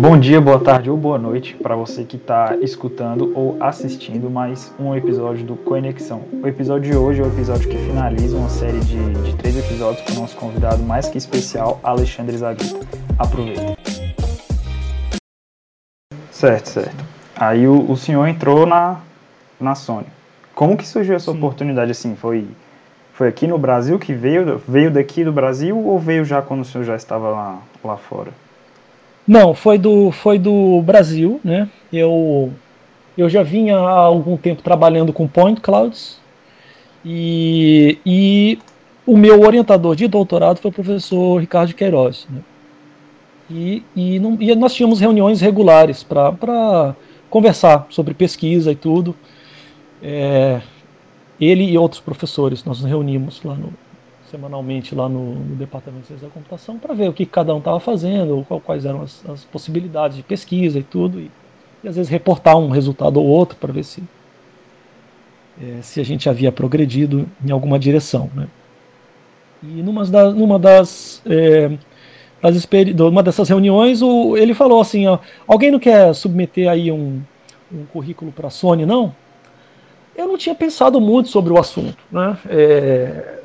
Bom dia, boa tarde ou boa noite para você que está escutando ou assistindo mais um episódio do Conexão. O episódio de hoje é o episódio que finaliza uma série de, de três episódios com o nosso convidado mais que especial, Alexandre Zagueta. Aproveita. Certo, certo. Aí o, o senhor entrou na, na Sony. Como que surgiu essa Sim. oportunidade assim? Foi foi aqui no Brasil que veio? Veio daqui do Brasil ou veio já quando o senhor já estava lá, lá fora? Não, foi do, foi do Brasil, né? Eu, eu já vinha há algum tempo trabalhando com Point Clouds e, e o meu orientador de doutorado foi o professor Ricardo Queiroz. Né? E, e, não, e nós tínhamos reuniões regulares para conversar sobre pesquisa e tudo. É, ele e outros professores, nós nos reunimos lá no, semanalmente lá no, no Departamento de Ciência da Computação para ver o que cada um estava fazendo, quais eram as, as, possibilidades de pesquisa e tudo, e, e, às vezes reportar um resultado ou outro para ver se, é, se a gente havia progredido em alguma direção. Né? E numa, da, numa das. É, das uma dessas reuniões, o, ele falou assim: ó, alguém não quer submeter aí um, um currículo para a Sony, não? eu não tinha pensado muito sobre o assunto, né? É,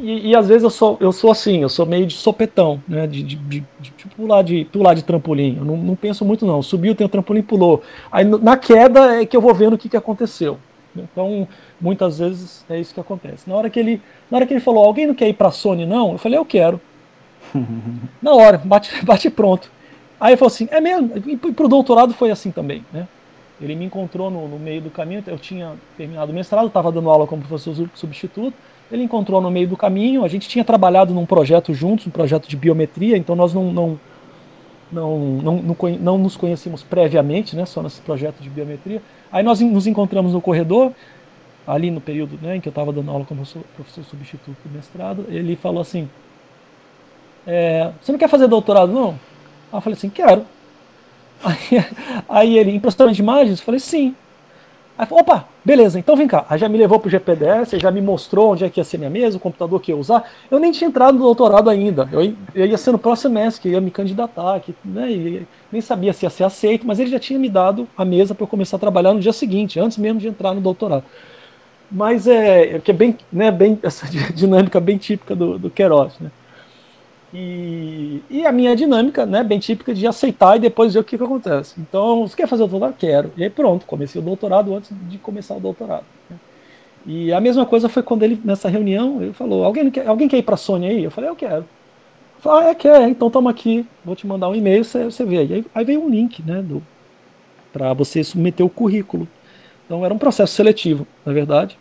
e, e, às vezes eu sou, eu sou assim, eu sou meio de sopetão, né? De, de, de, de pular, de pular de trampolim. Eu não, não penso muito, não. Subiu, tem o trampolim, pulou. Aí na queda é que eu vou vendo o que, que aconteceu. Então, muitas vezes é isso que acontece. Na hora que ele, na hora que ele falou, alguém não quer ir para a Sony, não? Eu falei, eu quero. na hora, bate, bate pronto. Aí ele falou assim, é mesmo? E para o doutorado foi assim também, né? Ele me encontrou no, no, meio do caminho, eu tinha terminado o mestrado, estava dando aula como professor substituto. Ele encontrou no meio do caminho, a gente tinha trabalhado num projeto juntos, um projeto de biometria, então nós não, não, não, não, não, nos conhecíamos previamente, né, só nesse projeto de biometria. Aí nós nos encontramos no corredor, ali no período né, em que eu estava dando aula como professor substituto do mestrado. Ele falou assim: é, Você não quer fazer doutorado, não? Aí eu falei assim: Quero. Aí, aí ele, impressora de imagens? Eu falei, sim. Aí falou, opa, beleza, então vem cá. Aí já me levou pro GPDS, já me mostrou onde é que ia ser minha mesa, o computador que ia usar. Eu nem tinha entrado no doutorado ainda. Eu, ia ser no próximo semestre, que ia me candidatar, que, né, nem sabia se ia ser aceito, mas ele já tinha me dado a mesa para eu começar a trabalhar no dia seguinte, antes mesmo de entrar no doutorado. Mas é, é que é bem, né, bem essa dinâmica bem típica do, do Queiroz, né? E, e, a minha dinâmica, né, bem típica de aceitar e depois ver o que, que acontece. Então, você quer fazer o doutorado? Quero. E aí pronto, comecei o doutorado antes de começar o doutorado. E a mesma coisa foi quando ele, nessa reunião, ele falou, alguém quer, alguém quer ir para a Sony aí? Eu falei, eu quero. Falei, ah, é, quer, então toma aqui, vou te mandar um e-mail, você, você vê. aí, aí veio um link, né, para você submeter o currículo. Então era um processo seletivo, na verdade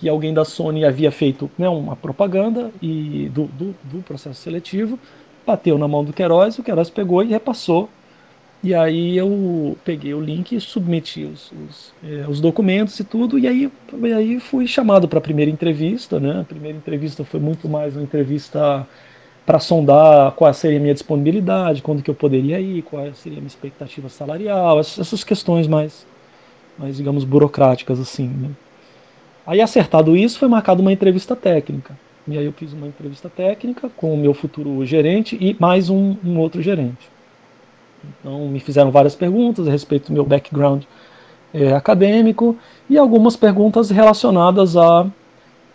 que alguém da Sony havia feito né, uma propaganda e do, do, do, processo seletivo, bateu na mão do Queiroz, o Queiroz pegou e repassou. E aí eu peguei o link e submeti os, os, é, os documentos e tudo, e aí, e aí fui chamado para a primeira entrevista. Né? A primeira entrevista foi muito mais uma entrevista para sondar qual seria a minha disponibilidade, quando que eu poderia ir, qual seria a minha expectativa salarial, essas questões mais, mais digamos, burocráticas assim. Né? Aí, acertado isso, foi marcada uma entrevista técnica. E aí eu fiz uma entrevista técnica com o meu futuro gerente e mais um, um outro gerente. Então, me fizeram várias perguntas a respeito do meu background é, acadêmico e algumas perguntas relacionadas a,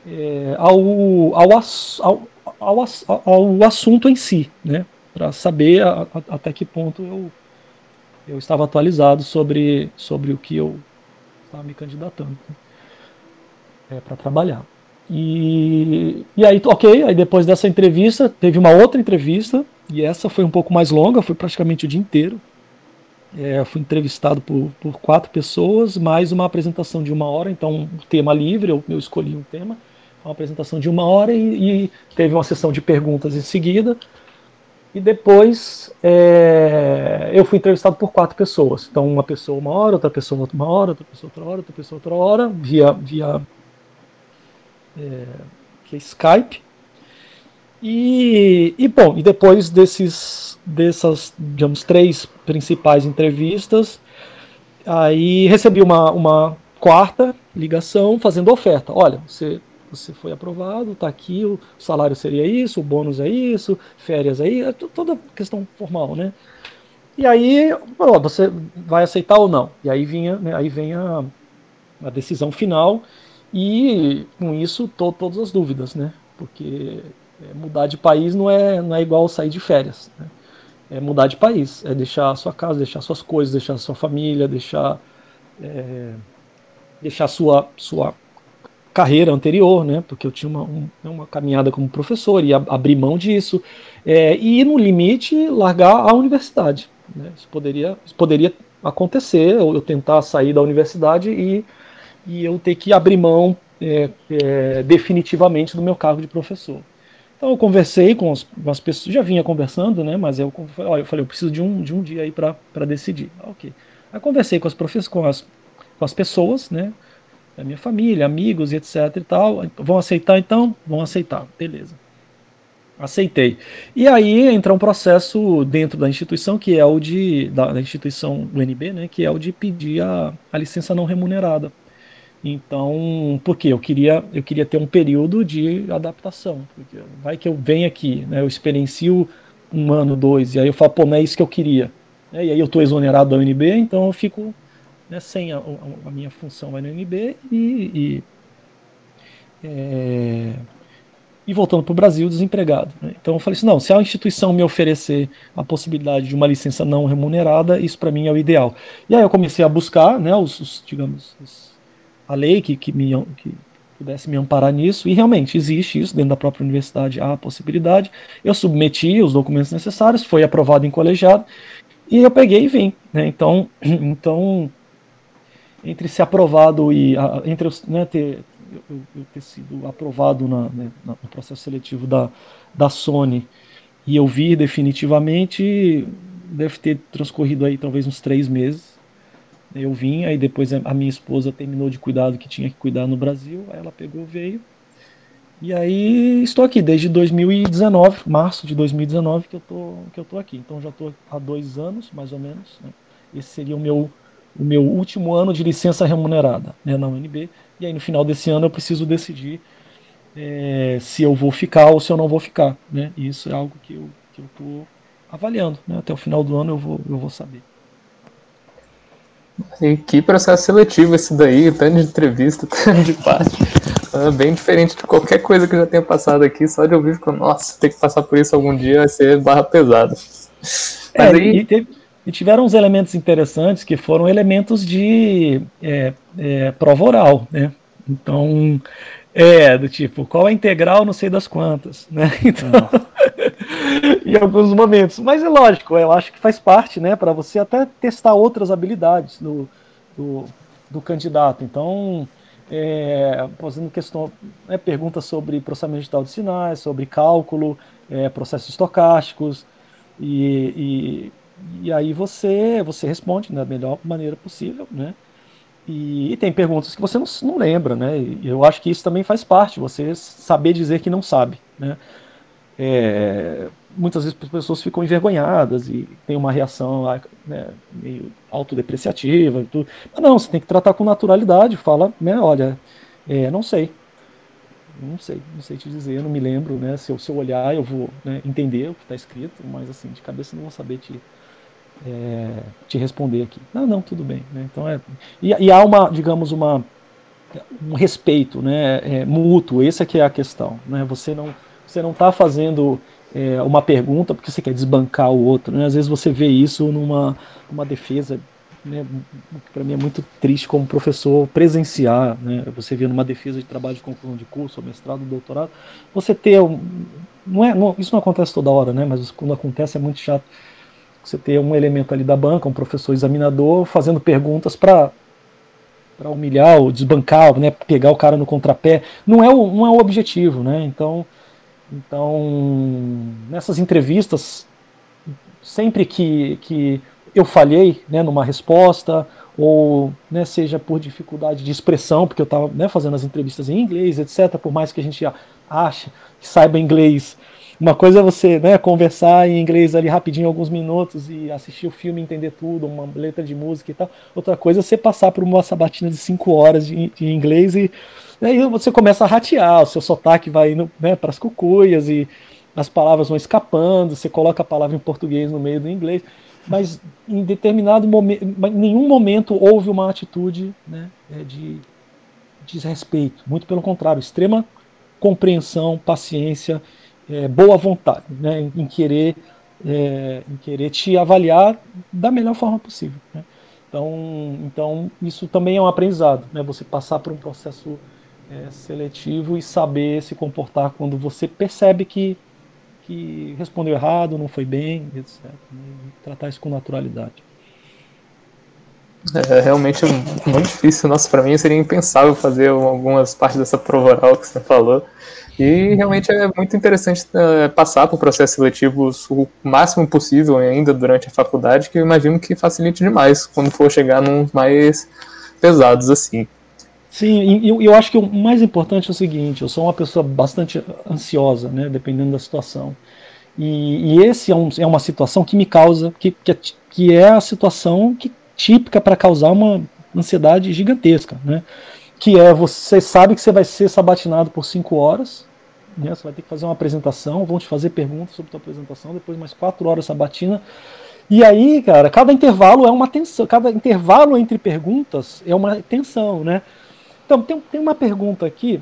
é, ao, ao, ao, ao, ao, assunto em si, né? para saber a, a, até que ponto eu, eu estava atualizado sobre, sobre o que eu estava me candidatando é, para trabalhar. E, e aí, ok, aí depois dessa entrevista, teve uma outra entrevista, e essa foi um pouco mais longa, foi praticamente o dia inteiro. É, fui entrevistado por, por quatro pessoas, mais uma apresentação de uma hora, então um tema livre, eu, eu escolhi um tema, uma apresentação de uma hora e, e, teve uma sessão de perguntas em seguida. E depois é, eu fui entrevistado por quatro pessoas. Então, uma pessoa uma hora, outra pessoa uma hora, outra pessoa outra hora, outra pessoa outra hora, via, via é, que é Skype. E, e bom, e depois desses, dessas, digamos, três principais entrevistas, aí recebi uma, uma quarta ligação fazendo oferta. Olha, você, você foi aprovado, está aqui, o salário seria isso, o bônus é isso, férias aí, é toda questão formal, né? E aí, você vai aceitar ou não? E aí vinha, né, aí vem a, a decisão final e com isso to, todas as dúvidas, né? Porque é, mudar de país não é, não é igual sair de férias. Né? É mudar de país, é deixar a sua casa, deixar suas coisas, deixar sua família, deixar é, deixar sua sua carreira anterior, né? Porque eu tinha uma, um, uma caminhada como professor e abrir mão disso é, e no limite largar a universidade. Né? Isso poderia isso poderia acontecer, eu, eu tentar sair da universidade e e eu ter que abrir mão é, é, definitivamente do meu cargo de professor. Então eu conversei com as, com as, pessoas, já vinha conversando, né? Mas eu, olha, eu falei, eu preciso de um, de um dia aí para decidir. Ah, ok. Aí conversei com as, com as, com as pessoas, né? Da minha família, amigos e etc e tal. Vão aceitar então? Vão aceitar, beleza. Aceitei. E aí entra um processo dentro da instituição, que é o de. da, da instituição UNB, né? Que é o de pedir a, a licença não remunerada então, porque eu queria, eu queria ter um período de adaptação. Vai que eu venho aqui, né, eu experiencio um ano, dois, e aí eu falo, pô, não é isso que eu queria. É, e aí eu estou exonerado da UNB, então eu fico né, sem a, a, minha função na UNB e, e, é, e voltando para o Brasil desempregado. Né? Então eu falei assim, não, se a instituição me oferecer a possibilidade de uma licença não remunerada, isso para mim é o ideal. E aí eu comecei a buscar, né, os, os digamos, os, a lei que, que, me, que pudesse me amparar nisso, e realmente existe isso dentro da própria universidade, há a possibilidade. Eu submeti os documentos necessários, foi aprovado em colegiado, e eu peguei e vim. Né? Então, então, entre ser aprovado e entre né, ter, eu, eu, ter sido aprovado na, né, no processo seletivo da, da Sony e eu vir definitivamente, deve ter transcorrido aí talvez uns três meses. Eu vim, aí depois a minha esposa terminou de cuidar do que tinha que cuidar no Brasil, aí ela pegou, veio. E aí estou aqui desde 2019, março de 2019 que eu tô, que eu tô aqui. Então já estou há dois anos, mais ou menos. Né? Esse seria o meu, o meu último ano de licença remunerada né, na UNB. E aí no final desse ano eu preciso decidir é, se eu vou ficar ou se eu não vou ficar. Né? E isso é algo que eu estou avaliando. Né? Até o final do ano eu vou, eu vou saber. E que processo seletivo esse daí, tanto de entrevista, tanto de parte. É bem diferente de qualquer coisa que eu já tenha passado aqui, só de ouvir ficou, nossa, ter que passar por isso algum dia vai ser barra pesada. É, aí... e, teve, e, tiveram uns elementos interessantes que foram elementos de é, é, prova oral, né? Então, é, do tipo, qual é a integral, não sei das quantas, né? Então, em alguns momentos. Mas é lógico, eu acho que faz parte, né, para você até testar outras habilidades do, do, do candidato. Então, é, fazendo questão, né, sobre processamento digital de sinais, sobre cálculo, é, processos estocásticos, e, e, e, aí você, você responde da melhor maneira possível, né? E, e, tem perguntas que você não, não lembra, né? E eu acho que isso também faz parte, você saber dizer que não sabe, né? É, muitas vezes as pessoas ficam envergonhadas e tem uma reação né, meio autodepreciativa e tudo. Mas não, você tem que tratar com naturalidade, fala, né, olha, é, não sei. Não sei, não sei te dizer, não me lembro, né? Se eu, se eu olhar, eu vou né, entender o que está escrito, mas assim, de cabeça não vou saber te, é, te responder aqui. Não, não, tudo bem. Né? Então é, e, e, há uma, digamos, uma, um respeito né, é, mútuo, essa é que é a questão. Né? Você não você não está fazendo é, uma pergunta porque você quer desbancar o outro. Né? Às vezes você vê isso numa uma defesa, né, para mim é muito triste como professor presenciar. Né? Você vê numa defesa de trabalho de conclusão de curso, mestrado, doutorado, você ter um, não é, não, isso não acontece toda hora, né? Mas quando acontece é muito chato você ter um elemento ali da banca, um professor examinador, fazendo perguntas para para humilhar ou desbancar, né, pegar o cara no contrapé, não é o, não é o objetivo, né? Então, então nessas entrevistas, sempre que, que eu falhei, né, numa resposta ou né, seja por dificuldade de expressão, porque eu estava né, fazendo as entrevistas em inglês, etc. Por mais que a gente ache que saiba inglês uma coisa é você né, conversar em inglês ali rapidinho, alguns minutos, e assistir o filme, entender tudo, uma letra de música e tal. Outra coisa é você passar por uma sabatina de cinco horas de, de inglês e aí você começa a ratear, o seu sotaque vai indo né, para as cucuias e as palavras vão escapando, você coloca a palavra em português no meio do inglês. mas em determinado momento, em nenhum momento houve uma atitude né, é, de desrespeito. Muito pelo contrário, extrema compreensão, paciência, é, boa vontade, né, em, em querer é, em querer te avaliar da melhor forma possível. Né? Então, então isso também é um aprendizado, né? Você passar por um processo é, seletivo e saber se comportar quando você percebe que que respondeu errado, não foi bem, etc. Né? Tratar isso com naturalidade. É realmente muito difícil. Nossa, para mim seria impensável fazer algumas partes dessa prova oral que você falou. E realmente é muito interessante uh, passar por processos seletivos o máximo possível ainda durante a faculdade, que eu imagino que facilite demais quando for chegar nos mais pesados assim. Sim, e eu, eu acho que o mais importante é o seguinte: eu sou uma pessoa bastante ansiosa, né, dependendo da situação. E, e esse é, um, é, uma situação que me causa, que, que, é, que é a situação que, típica para causar uma ansiedade gigantesca, né? que é você sabe que você vai ser sabatinado por cinco horas, né? Você vai ter que fazer uma apresentação, vão te fazer perguntas sobre a tua apresentação, depois mais quatro horas sabatina. E aí, cara, cada intervalo é uma tensão, cada intervalo entre perguntas é uma tensão, né? Então, tem, tem uma pergunta aqui,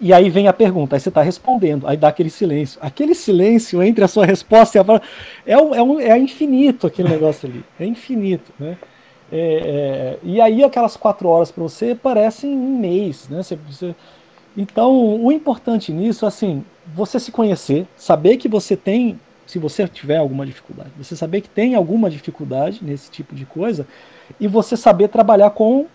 e aí vem a pergunta, aí você está respondendo, aí dá aquele silêncio. Aquele silêncio entre a sua resposta e a é, um, é, um, é infinito aquele negócio ali, é infinito, né? É, é, e aí aquelas quatro horas para você parecem um mês, né? Você, você, então, o importante nisso, assim, você se conhecer, saber que você tem, se você tiver alguma dificuldade, você saber que tem alguma dificuldade nesse tipo de coisa, e você saber trabalhar com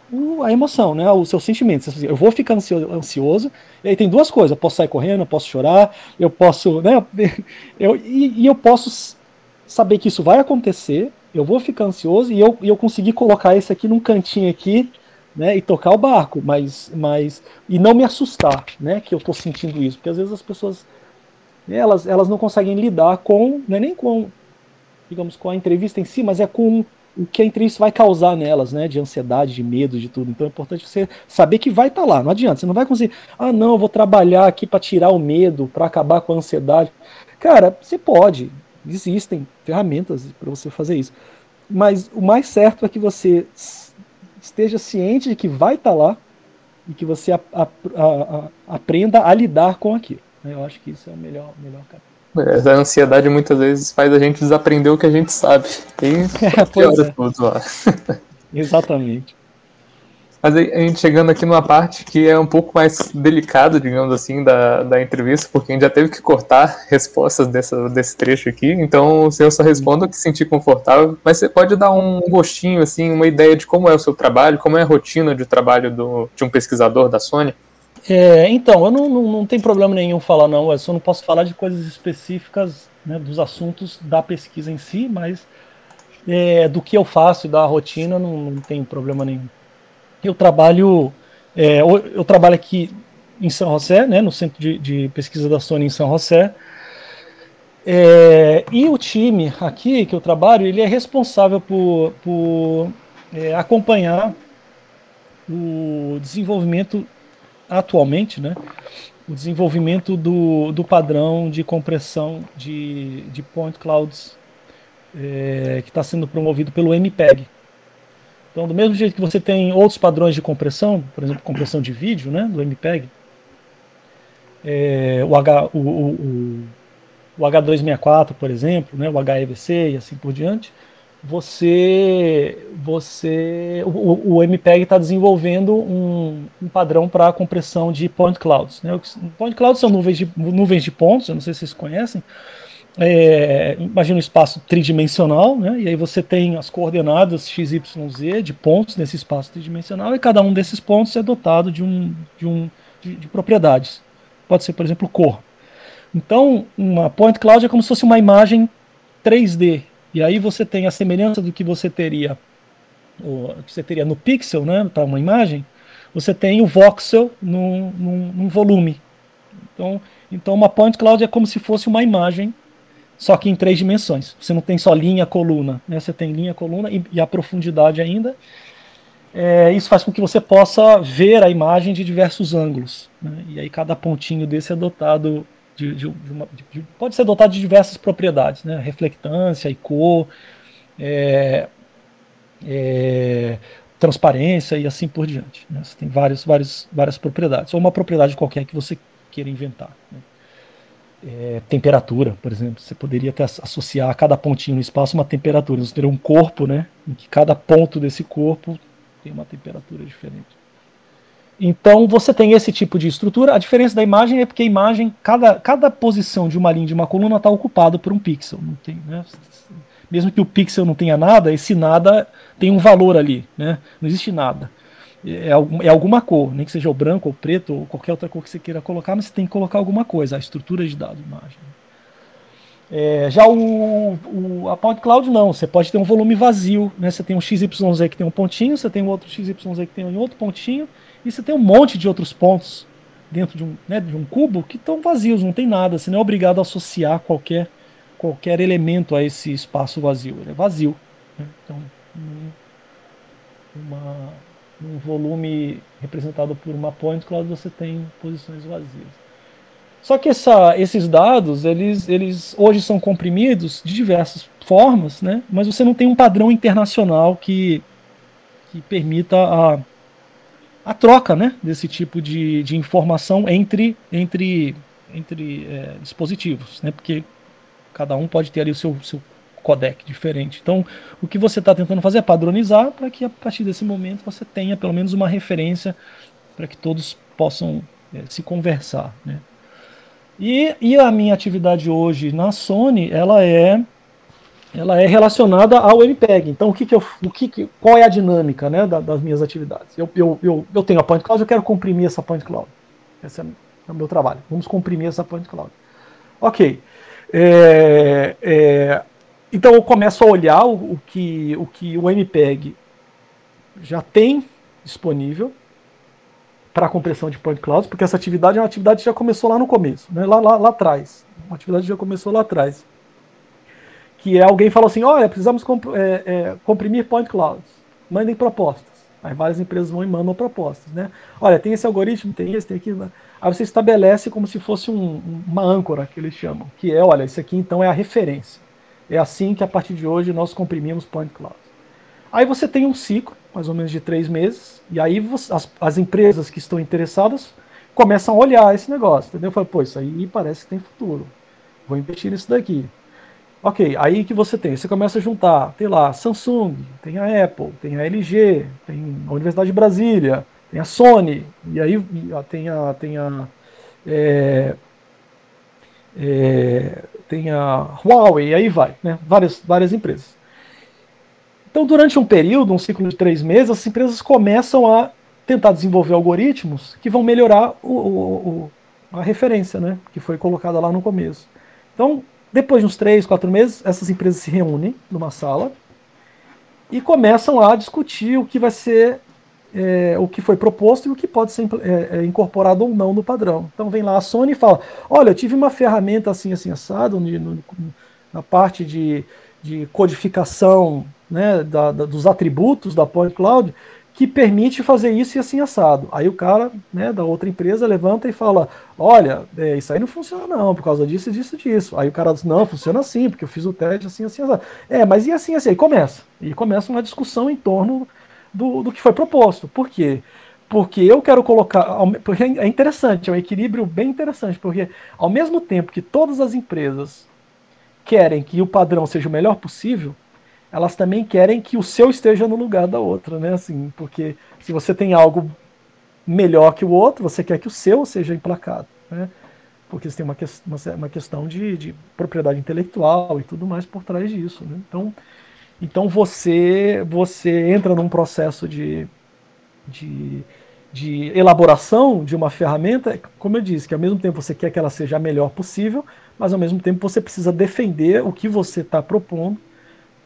a emoção, né? Os seus sentimentos. Eu vou ficar ansioso, e aí tem duas coisas: eu posso sair correndo, eu posso chorar, eu posso, né? Eu, e, e eu posso saber que isso vai acontecer, eu vou ficar ansioso e eu, e eu conseguir colocar esse aqui num cantinho aqui, né, e tocar o barco, mas, mas e não me assustar, né, que eu estou sentindo isso, porque às vezes as pessoas elas, elas não conseguem lidar com, é nem com, digamos, com a entrevista em si, mas é com o que a entrevista vai causar nelas, né, de ansiedade, de medo, de tudo. Então é importante você saber que vai estar tá lá. Não adianta, você não vai conseguir, ah, não, eu vou trabalhar aqui para tirar o medo, para acabar com a ansiedade. Cara, você pode, existem ferramentas para você fazer isso. Mas o mais certo é que você esteja ciente de que vai estar tá lá e que você a, a, a, aprenda a lidar com aquilo. Eu acho que isso é o melhor, melhor caminho. A ansiedade muitas vezes faz a gente desaprender o que a gente sabe. Tem é, piora tudo lá. Exatamente. Mas a gente chegando aqui numa parte que é um pouco mais delicada, digamos assim, da, da entrevista, porque a gente já teve que cortar respostas dessa, desse trecho aqui, então o senhor só responda o que sentir confortável, mas você pode dar um gostinho, assim, uma ideia de como é o seu trabalho, como é a rotina de trabalho do, de um pesquisador da Sony? É, então, eu não, não, não tem problema nenhum falar não, eu só não posso falar de coisas específicas né, dos assuntos da pesquisa em si, mas é, do que eu faço e da rotina não, não tem problema nenhum. Eu trabalho, é, eu trabalho aqui em São José, né, no centro de, de pesquisa da Sony em São José. É, e o time aqui que eu trabalho, ele é responsável por, por é, acompanhar o desenvolvimento atualmente, né, o desenvolvimento do, do padrão de compressão de, de point clouds é, que está sendo promovido pelo MPEG, então, do mesmo jeito que você tem outros padrões de compressão, por exemplo, compressão de vídeo, né, do MPEG, é, o, H, o, o, o, H264, por exemplo, né, o HEVC e assim por diante, você, você, o, o MPEG está desenvolvendo um, um padrão para compressão de point clouds. Né? Point clouds são nuvens de, nuvens de pontos, eu não sei se vocês conhecem, é, imagina um espaço tridimensional, né? e aí você tem as coordenadas x, y, z de pontos nesse espaço tridimensional, e cada um desses pontos é dotado de, um, de, um, de, de propriedades. Pode ser, por exemplo, cor. Então, uma point cloud é como se fosse uma imagem 3D, e aí você tem a semelhança do que você teria, que você teria no pixel, né, para uma imagem, você tem o voxel num, num, num volume. Então, então, uma point cloud é como se fosse uma imagem só que em três dimensões. Você não tem só linha, coluna, né? você tem linha, coluna e, e a profundidade ainda. É, isso faz com que você possa ver a imagem de diversos ângulos. Né? E aí cada pontinho desse é dotado de, de, uma, de, pode ser dotado de diversas propriedades, né? reflectância e cor, é, é, transparência e assim por diante. Né? Você tem várias, várias, várias propriedades, ou uma propriedade qualquer que você queira inventar. Né? É, temperatura, por exemplo, você poderia até associar a cada pontinho no espaço uma temperatura. Você teria um corpo, né, em que cada ponto desse corpo tem uma temperatura diferente. Então você tem esse tipo de estrutura. A diferença da imagem é porque a imagem, cada, cada posição de uma linha de uma coluna está ocupada por um pixel. Tem, né? Mesmo que o pixel não tenha nada, esse nada tem um valor ali. Né? Não existe nada. É, é alguma cor, nem que seja o branco ou preto ou qualquer outra cor que você queira colocar, mas você tem que colocar alguma coisa, a estrutura de dado, imagem. É, já o, o, a point cloud não, você pode ter um volume vazio, né? Você tem um XYZ que tem um pontinho, você tem um outro XYZ que tem um outro pontinho, e você tem um monte de outros pontos dentro de um, né, de um cubo que estão vazios, não tem nada. Você não é obrigado a associar qualquer, qualquer elemento a esse espaço vazio. Ele é vazio. Né? Então, uma, um volume representado por uma point cloud você tem posições vazias. Só que essa, esses dados, eles, eles hoje são comprimidos de diversas formas, né? mas você não tem um padrão internacional que, que permita a, a troca né, desse tipo de, de informação entre, entre, entre é, dispositivos, né, porque cada um pode ter ali o seu, seu codec diferente. Então, o que você está tentando fazer é padronizar para que a partir desse momento você tenha pelo menos uma referência para que todos possam é, se conversar. Né. E, e a minha atividade hoje na Sony, ela é ela é relacionada ao MPEG. Então, o que, que eu, o que, que qual é a dinâmica né, das minhas atividades? Eu, eu, eu, eu tenho a point cloud, eu quero comprimir essa point cloud. Esse é, é o meu trabalho. Vamos comprimir essa point cloud. Ok. É, é, então, eu começo a olhar o, o, que, o que o MPEG já tem disponível para a compressão de point clouds, porque essa atividade é uma atividade que já começou lá no começo, né, lá, lá, lá atrás. Uma atividade que já começou lá atrás que é alguém falou assim, olha, precisamos comp é, é, comprimir point clouds, mandem propostas. Aí várias empresas vão e mandam propostas, né? Olha, tem esse algoritmo, tem esse, tem aquilo. Aí você estabelece como se fosse um, uma âncora, que eles chamam, que é, olha, isso aqui então é a referência. É assim que a partir de hoje nós comprimimos point clouds. Aí você tem um ciclo, mais ou menos de três meses, e aí as, as, empresas que estão interessadas começam a olhar esse negócio, entendeu? Fala, pô, isso aí parece que tem futuro. Vou investir nisso daqui. Ok, aí que você tem, você começa a juntar, tem lá Samsung, tem a Apple, tem a LG, tem a Universidade de Brasília, tem a Sony, e aí tem a, tem a, é, é, tem a Huawei, e aí vai, né? várias, várias empresas. Então, durante um período, um ciclo de três meses, as empresas começam a tentar desenvolver algoritmos que vão melhorar o, o, o, a referência né? que foi colocada lá no começo. Então, depois de uns três, quatro meses, essas empresas se reúnem numa sala e começam a discutir o que vai ser é, o que foi proposto e o que pode ser é, é, incorporado ou não no padrão. Então vem lá a Sony e fala: olha, eu tive uma ferramenta assim, assim, assado no, no, na parte de, de codificação né, da, da, dos atributos da Point Cloud que permite fazer isso e assim assado. Aí o cara né, da outra empresa levanta e fala: Olha, é, isso aí não funciona não, por causa disso, disso, disso. Aí o cara diz: Não, funciona assim, porque eu fiz o teste assim, assim, assado. É, mas e assim, assim? Aí começa. E começa uma discussão em torno do, do que foi proposto. Por quê? Porque eu quero colocar. Porque é interessante, é um equilíbrio bem interessante, porque ao mesmo tempo que todas as empresas querem que o padrão seja o melhor possível, elas também querem que o seu esteja no lugar da outra, né? Assim, porque se você tem algo melhor que o outro, você quer que o seu seja emplacado, né? Porque você tem uma, que, uma, uma questão de, de, propriedade intelectual e tudo mais por trás disso, né? Então, então você você entra num processo de, de, de elaboração de uma ferramenta, como eu disse, que ao mesmo tempo você quer que ela seja a melhor possível, mas ao mesmo tempo você precisa defender o que você está propondo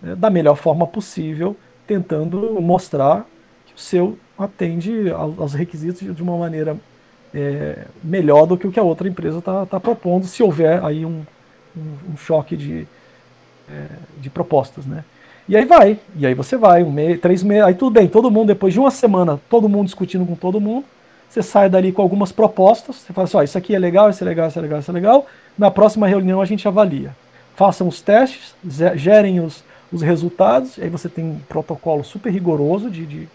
né, da melhor forma possível, tentando mostrar que o seu atende aos requisitos de uma maneira é, melhor do que o que a outra empresa está tá propondo, se houver aí um, um, um choque de, é, de propostas, né? E aí vai, e aí você vai, um mês, três meses, aí tudo bem, todo mundo, depois de uma semana, todo mundo discutindo com todo mundo, você sai dali com algumas propostas, você fala assim, ó, isso aqui é legal, isso é legal, isso é legal, isso é legal, na próxima reunião a gente avalia. Façam os testes, gerem os, os resultados, aí você tem um protocolo super rigoroso de, de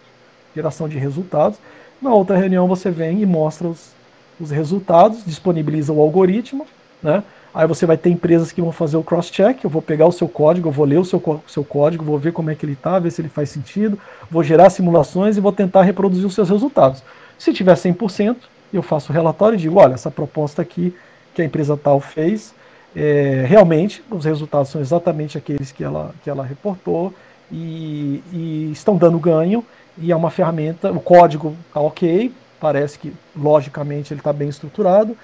geração de resultados. Na outra reunião você vem e mostra os, os resultados, disponibiliza o algoritmo, né? Aí você vai ter empresas que vão fazer o cross-check, eu vou pegar o seu código, eu vou ler o seu, seu código, vou ver como é que ele está, ver se ele faz sentido, vou gerar simulações e vou tentar reproduzir os seus resultados. Se tiver 100%, eu faço o relatório e digo, olha, essa proposta aqui que a empresa tal fez, é, realmente os resultados são exatamente aqueles que ela, que ela reportou e, e estão dando ganho e é uma ferramenta, o código está ok, parece que logicamente ele está bem estruturado,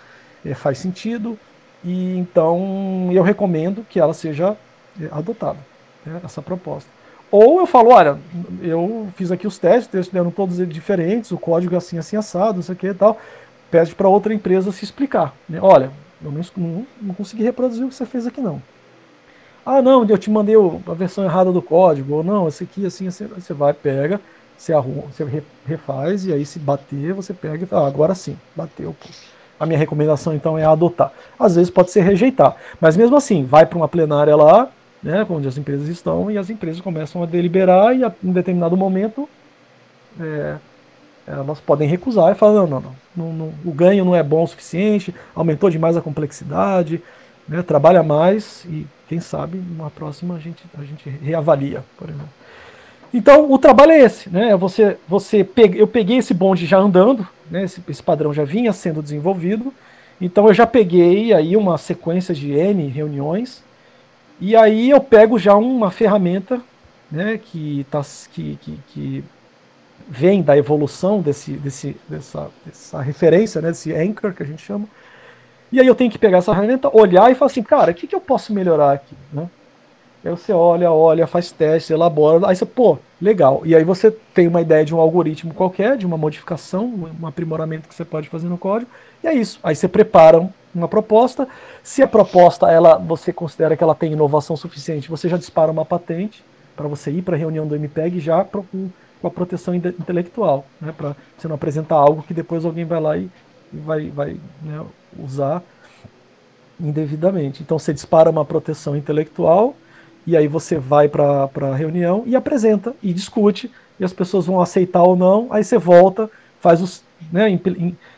é, faz sentido, e então eu recomendo que ela seja é, adotada, né, essa proposta. Ou eu falo, olha, eu fiz aqui os testes, testes deram todos diferentes, o código é assim, assim, assado, não sei o que e tal, pede para outra empresa se explicar. Né? Olha, eu não, não, consegui reproduzir o que você fez aqui não. Ah, não, eu te mandei a versão errada do código, ou não, esse aqui, assim, assim você vai, pega, você, arruma, você refaz, e aí se bater, você pega e fala, ah, agora sim, bateu. A minha recomendação então é adotar. Às vezes pode ser rejeitar, mas mesmo assim, vai para uma plenária lá, né, onde as empresas estão, e as empresas começam a deliberar, e a, em determinado momento é, elas podem recusar e falar: não, não, não, não, o ganho não é bom o suficiente, aumentou demais a complexidade, né, trabalha mais e quem sabe numa próxima a gente, a gente reavalia, por exemplo. Então o trabalho é esse, né? Você, você pegue, eu peguei esse bonde já andando, né? Esse, esse, padrão já vinha sendo desenvolvido. Então eu já peguei aí uma sequência de n reuniões e aí eu pego já uma ferramenta, né? Que tá, que, que, que vem da evolução desse, desse, dessa, dessa referência, né? Desse anchor que a gente chama e aí eu tenho que pegar essa ferramenta, olhar e falar assim, cara, o que, que eu posso melhorar aqui? Né? Aí você olha, olha, faz testes, elabora, aí você, pô, legal. E aí você tem uma ideia de um algoritmo qualquer, de uma modificação, um aprimoramento que você pode fazer no código, e é isso. Aí você prepara uma proposta. Se a proposta ela você considera que ela tem inovação suficiente, você já dispara uma patente para você ir para a reunião do MPEG já com, a proteção intelectual, né, para você não apresentar algo que depois alguém vai lá e, e vai, vai né, usar indevidamente. Então você dispara uma proteção intelectual e aí você vai para a reunião e apresenta e discute e as pessoas vão aceitar ou não. Aí você volta, faz os, né,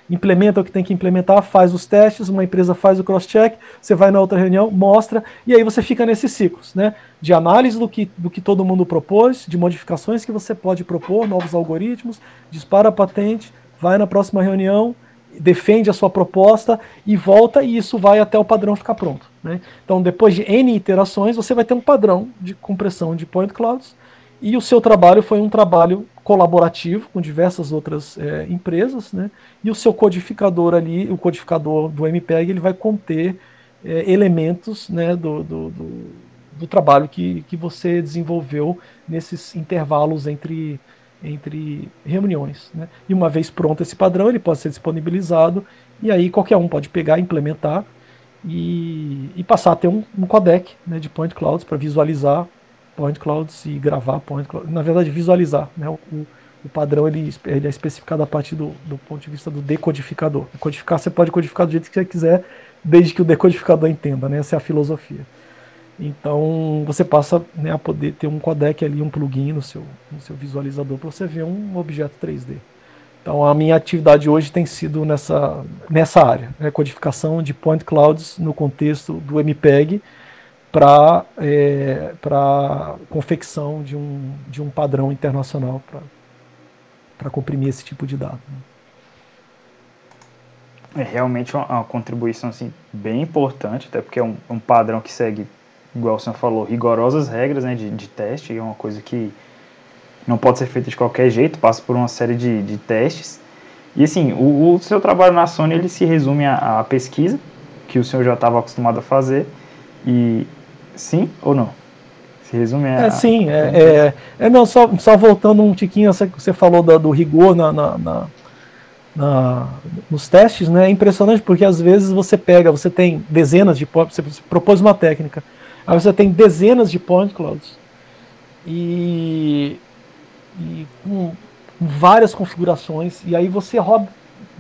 implementa o que tem que implementar, faz os testes, uma empresa faz o cross-check, você vai na outra reunião, mostra e aí você fica nesses ciclos, né, de análise do que, do que todo mundo propôs, de modificações que você pode propor, novos algoritmos, dispara a patente, vai na próxima reunião defende a sua proposta e volta e isso vai até o padrão ficar pronto. Né? Então, depois de N iterações, você vai ter um padrão de compressão de point clouds e o seu trabalho foi um trabalho colaborativo com diversas outras é, empresas, né? e o seu codificador ali, o codificador do MPEG, ele vai conter é, elementos né, do, do, do, do trabalho que, que você desenvolveu nesses intervalos entre entre reuniões. Né? E uma vez pronto esse padrão, ele pode ser disponibilizado e aí qualquer um pode pegar, implementar e, e passar a ter um, um codec né, de point clouds para visualizar point clouds e gravar point clouds. Na verdade, visualizar. Né, o, o padrão ele, ele é especificado a partir do, do ponto de vista do decodificador. Codificar, você pode codificar do jeito que você quiser, desde que o decodificador entenda. Né, essa é a filosofia. Então você passa né, a poder ter um codec ali, um plugin no seu, no seu visualizador para você ver um objeto 3D. Então a minha atividade hoje tem sido nessa, nessa área, né, codificação de point clouds no contexto do MPEG para é, confecção de um, de um padrão internacional para comprimir esse tipo de dado. Né. É realmente uma, uma, contribuição assim, bem importante, até porque é um, um padrão que segue igual o senhor falou, rigorosas regras né, de, de teste, é uma coisa que não pode ser feita de qualquer jeito, passa por uma série de, de testes. E assim, o, o, seu trabalho na Sony ele se resume à, à pesquisa, que o senhor já estava acostumado a fazer, e sim ou não? Se resume a. É, sim, é, é, é, não, só, só voltando um tiquinho, você falou do, do rigor na, na, na, na, nos testes, né? É impressionante porque às vezes você pega, você tem dezenas de você propôs uma técnica, Aí você tem dezenas de point clouds e, e com, várias configurações, e aí você roda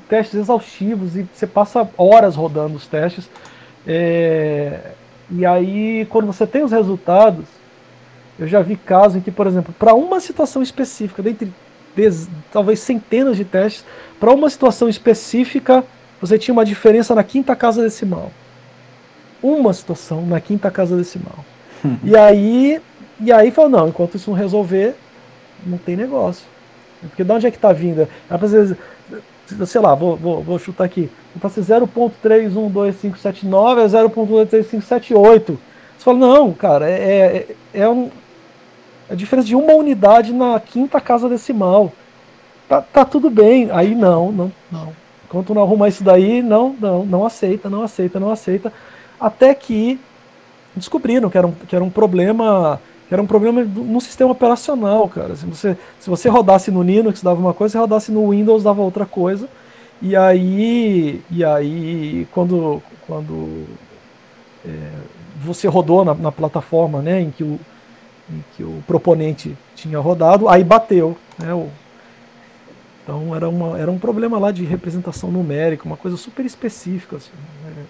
testes exaustivos e você passa horas rodando os testes. É, e aí, quando você tem os resultados, Eu já vi casos em que, por exemplo, para uma situação específica, dentre talvez centenas de testes, para uma situação específica, você tinha uma diferença na quinta casa decimal. Uma situação na quinta casa decimal. e aí, e aí falou, não, enquanto isso não resolver, não tem negócio. Porque de onde é que está vindo? Às vezes, sei lá, vou, vou, vou chutar aqui. Para ser 0.312579 é 0.13578. Você fala, não, cara, é, é, é, um, é a diferença de uma unidade na quinta casa decimal. Tá, tá tudo bem. Aí não, não, não. Enquanto não arrumar isso daí, não, não, não aceita, não aceita, não aceita. Até que descobriram que era um, que era um problema que era um problema no sistema operacional, cara. Se você, se você rodasse no Linux dava uma coisa, se rodasse no Windows dava outra coisa. E aí, e aí quando, quando é, você rodou na, na, plataforma né, em, que o, em que o proponente tinha rodado, aí bateu. Né, o, então era, uma, era um problema lá de representação numérica, uma coisa super específica. Assim, né?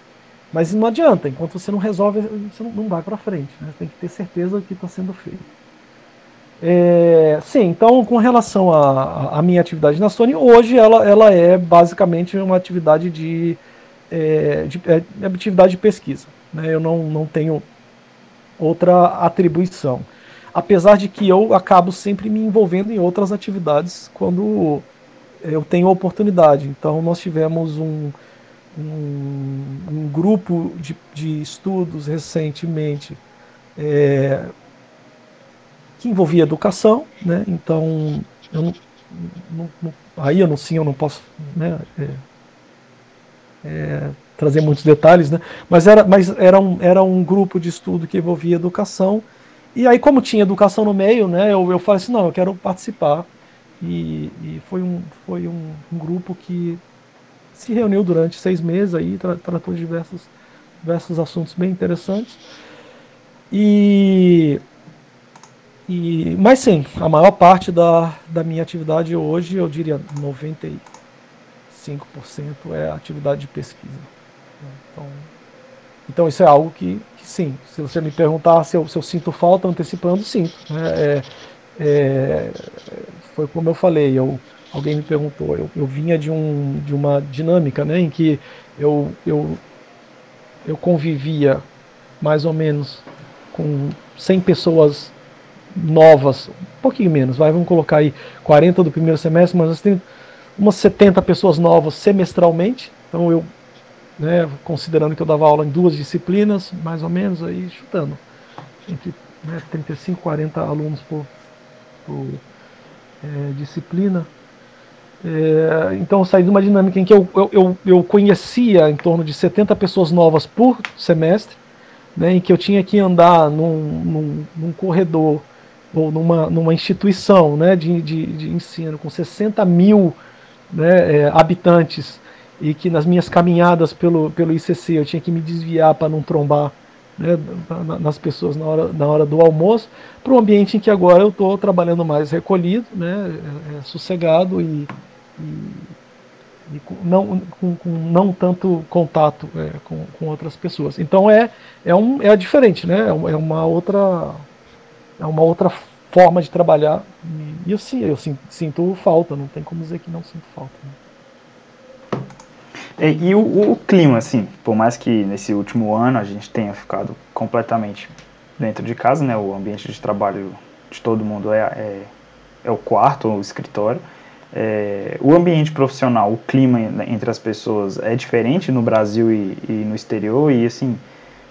Mas não adianta, enquanto você não resolve, você não, vai para frente. Né? Tem que ter certeza do que está sendo feito. É, sim, então com relação à minha atividade na Sony, hoje ela, ela é basicamente uma atividade de, é, de, é, atividade de pesquisa. Né? Eu não, não tenho outra atribuição. Apesar de que eu acabo sempre me envolvendo em outras atividades quando eu tenho oportunidade. Então nós tivemos um, um, um grupo de, de, estudos recentemente é, que envolvia educação, né? então eu não, não, não, aí eu não sim eu não posso né, é, é, trazer muitos detalhes, né? mas, era, mas era, um, era um grupo de estudo que envolvia educação e aí como tinha educação no meio, né, eu, eu falei assim, não, eu quero participar e, e foi, um, foi um, um grupo que se reuniu durante seis meses aí, tra tratou de diversos, diversos assuntos bem interessantes. E, e, mas sim, a maior parte da, da minha atividade hoje, eu diria 95% é atividade de pesquisa. Então, então isso é algo que, que sim, se você me perguntar se eu, se eu sinto falta antecipando, sinto. Né? É, é, foi como eu falei, eu alguém me perguntou, eu, eu vinha de, um, de uma dinâmica né, em que eu, eu, eu convivia mais ou menos com 100 pessoas novas, um pouquinho menos, vai, vamos colocar aí 40 do primeiro semestre, mas nós temos umas 70 pessoas novas semestralmente, então eu, né, considerando que eu dava aula em duas disciplinas, mais ou menos, aí chutando, entre né, 35 40 alunos por, por é, disciplina, é, então saí de uma dinâmica em que eu, eu, eu, conhecia em torno de 70 pessoas novas por semestre, né, em que eu tinha que andar num, num, num corredor ou numa, numa instituição né, de, de, de ensino com 60 mil né, é, habitantes e que nas minhas caminhadas pelo, pelo ICC eu tinha que me desviar para não trombar né, nas pessoas na hora, na hora do almoço, para um ambiente em que agora eu estou trabalhando mais recolhido, né, é, é, sossegado e, e, e com, não, com, com, não tanto contato é, com, com outras pessoas. Então é, é, um, é diferente, né? É, é uma outra é uma outra forma de trabalhar e eu sim eu sinto, sinto falta, não tem como dizer que não sinto falta. Né? E, e o, o, clima, assim, por mais que nesse último ano a gente tenha ficado completamente dentro de casa, né? O ambiente de trabalho de todo mundo é, é, é o quarto, o escritório. É, o ambiente profissional, o clima entre as pessoas é diferente no Brasil e, e no exterior e assim,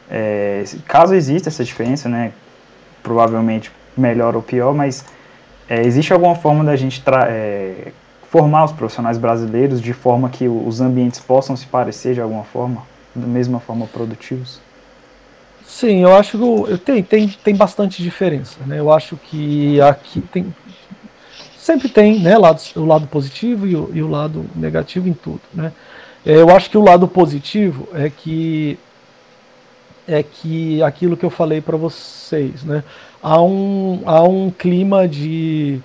é, caso exista essa diferença, né, provavelmente melhor ou pior, mas é, existe alguma forma da gente é, formar os profissionais brasileiros de forma que os ambientes possam se parecer de alguma forma, da mesma forma produtivos? Sim, eu acho que tem, tem, tem bastante diferença. Né? Eu acho que aqui tem, sempre tem né, lado, o lado positivo e o, e o lado negativo em tudo. Né? É, eu acho que o lado positivo é que é que aquilo que eu falei para vocês, né? Há um, há um clima de,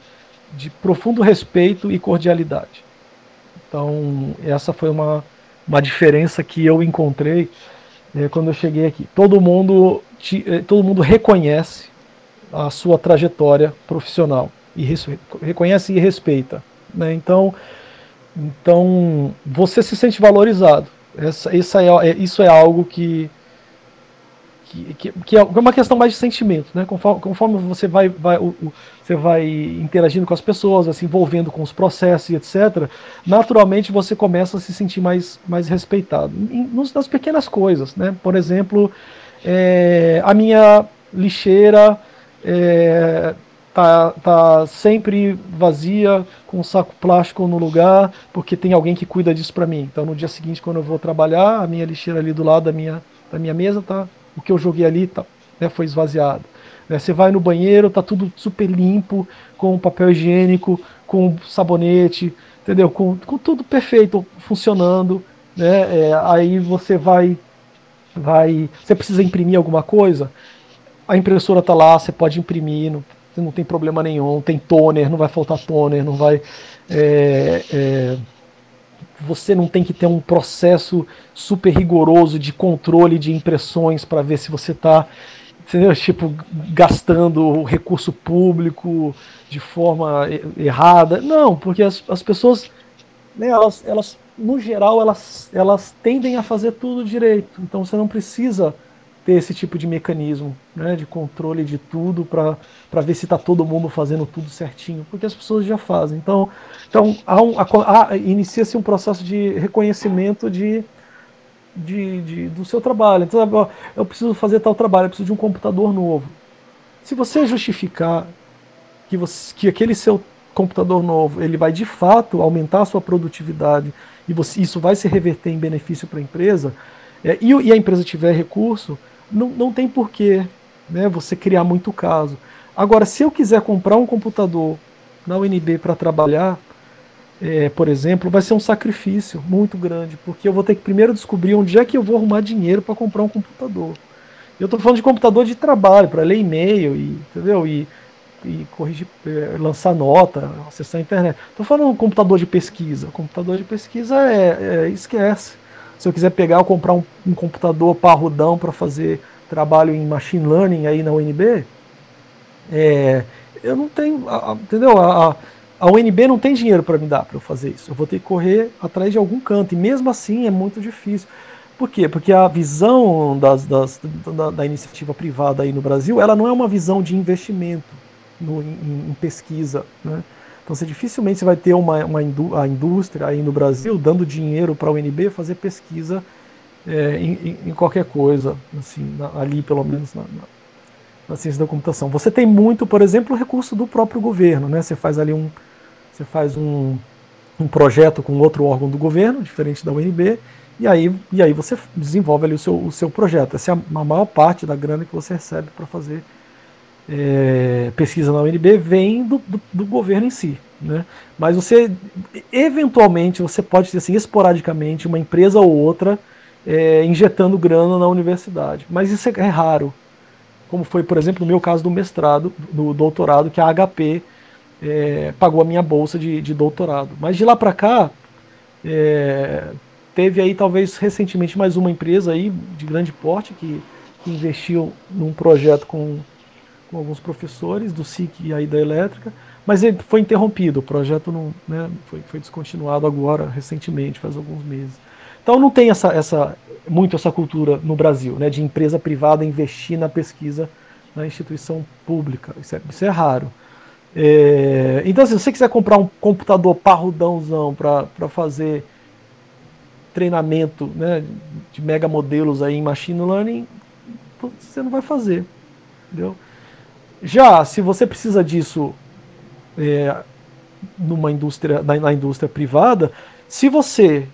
de profundo respeito e cordialidade. Então, essa foi uma, uma diferença que eu encontrei né, quando eu cheguei aqui. Todo mundo, eh, todo mundo reconhece a sua trajetória profissional e reconhece e respeita. Né? Então, então você se sente valorizado. Essa, essa é, é isso é algo que, que, que, é uma questão mais de sentimento, né? Conforme, conforme você vai, vai o, o, você vai interagindo com as pessoas, vai se envolvendo com os processos e etc., naturalmente você começa a se sentir mais, mais respeitado. Em, nas pequenas coisas, né? Por exemplo, é, a minha lixeira é, tá, tá sempre vazia, com um saco plástico no lugar, porque tem alguém que cuida disso para mim. Então no dia seguinte, quando eu vou trabalhar, a minha lixeira ali do lado da minha, da minha mesa, tá, o que eu joguei ali tá, né, foi esvaziado. Né, você vai no banheiro, tá tudo super limpo, com papel higiênico, com sabonete, entendeu? Com, com tudo perfeito, funcionando. Né? É, aí você vai, vai. Você precisa imprimir alguma coisa, a impressora está lá, você pode imprimir, não, não tem problema nenhum, tem toner, não vai faltar toner, não vai. É, é, você não tem que ter um processo super rigoroso de controle de impressões para ver se você está tipo, gastando recurso público de forma errada. Não, porque as, as pessoas, né, elas, elas, no geral, elas, elas tendem a fazer tudo direito. Então você não precisa ter esse tipo de mecanismo né, de controle de tudo para ver se está todo mundo fazendo tudo certinho, porque as pessoas já fazem. Então, então um, inicia-se um processo de reconhecimento de, de, de, do seu trabalho. Então, ó, eu preciso fazer tal trabalho, eu preciso de um computador novo. Se você justificar que, você, que aquele seu computador novo ele vai de fato aumentar a sua produtividade e você, isso vai se reverter em benefício para a empresa, é, e, e, a empresa tiver recurso, não, não tem porquê né, você criar muito caso. Agora, se eu quiser comprar um computador na UNB para trabalhar, é, por exemplo, vai ser um sacrifício muito grande, porque eu vou ter que primeiro descobrir onde é que eu vou arrumar dinheiro para comprar um computador. Eu estou falando de computador de trabalho, para ler e-mail, e, entendeu? E, e corrigir, é, lançar nota, acessar a internet. Estou falando de um computador de pesquisa. computador de pesquisa é, é esquece. Se eu quiser pegar ou comprar um, um computador parrudão para fazer trabalho em machine learning aí na UNB, é, eu não tenho, a, entendeu? A, a UNB não tem dinheiro para me dar para eu fazer isso. Eu vou ter que correr atrás de algum canto e mesmo assim é muito difícil. Por quê? Porque a visão das, das, da, da, iniciativa privada aí no Brasil, ela não é uma visão de investimento no, em, em pesquisa, né? Então você dificilmente você vai ter uma, uma indú a indústria aí no Brasil dando dinheiro para a UNB fazer pesquisa é, em, em, qualquer coisa, assim, na, ali pelo menos na, na, na, ciência da computação. Você tem muito, por exemplo, recurso do próprio governo, né? Você faz ali um, você faz um, um projeto com outro órgão do governo, diferente da UNB, e aí, e aí você desenvolve ali o seu, o seu projeto. Essa é a, a maior parte da grana que você recebe para fazer é, pesquisa na UNB vem do, do, do, governo em si. Né? Mas você, eventualmente, você pode ter assim, esporadicamente, uma empresa ou outra é, injetando grana na universidade. Mas isso é, é raro. Como foi, por exemplo, no meu caso do mestrado, do doutorado, que a HP é, pagou a minha bolsa de, de doutorado. Mas de lá para cá, é, teve aí talvez recentemente mais uma empresa aí de grande porte que, que investiu num projeto com com alguns professores do SIC e aí da elétrica, mas ele foi interrompido, o projeto não, né, foi, foi descontinuado agora, recentemente, faz alguns meses. Então não tem essa, essa, muito essa cultura no Brasil, né, de empresa privada investir na pesquisa na instituição pública, isso é, isso é raro. É, então, se você quiser comprar um computador parrudãozão para fazer treinamento né, de mega modelos aí em machine learning, você não vai fazer. Entendeu? Já se você precisa disso é, numa indústria, na, na, indústria privada, se você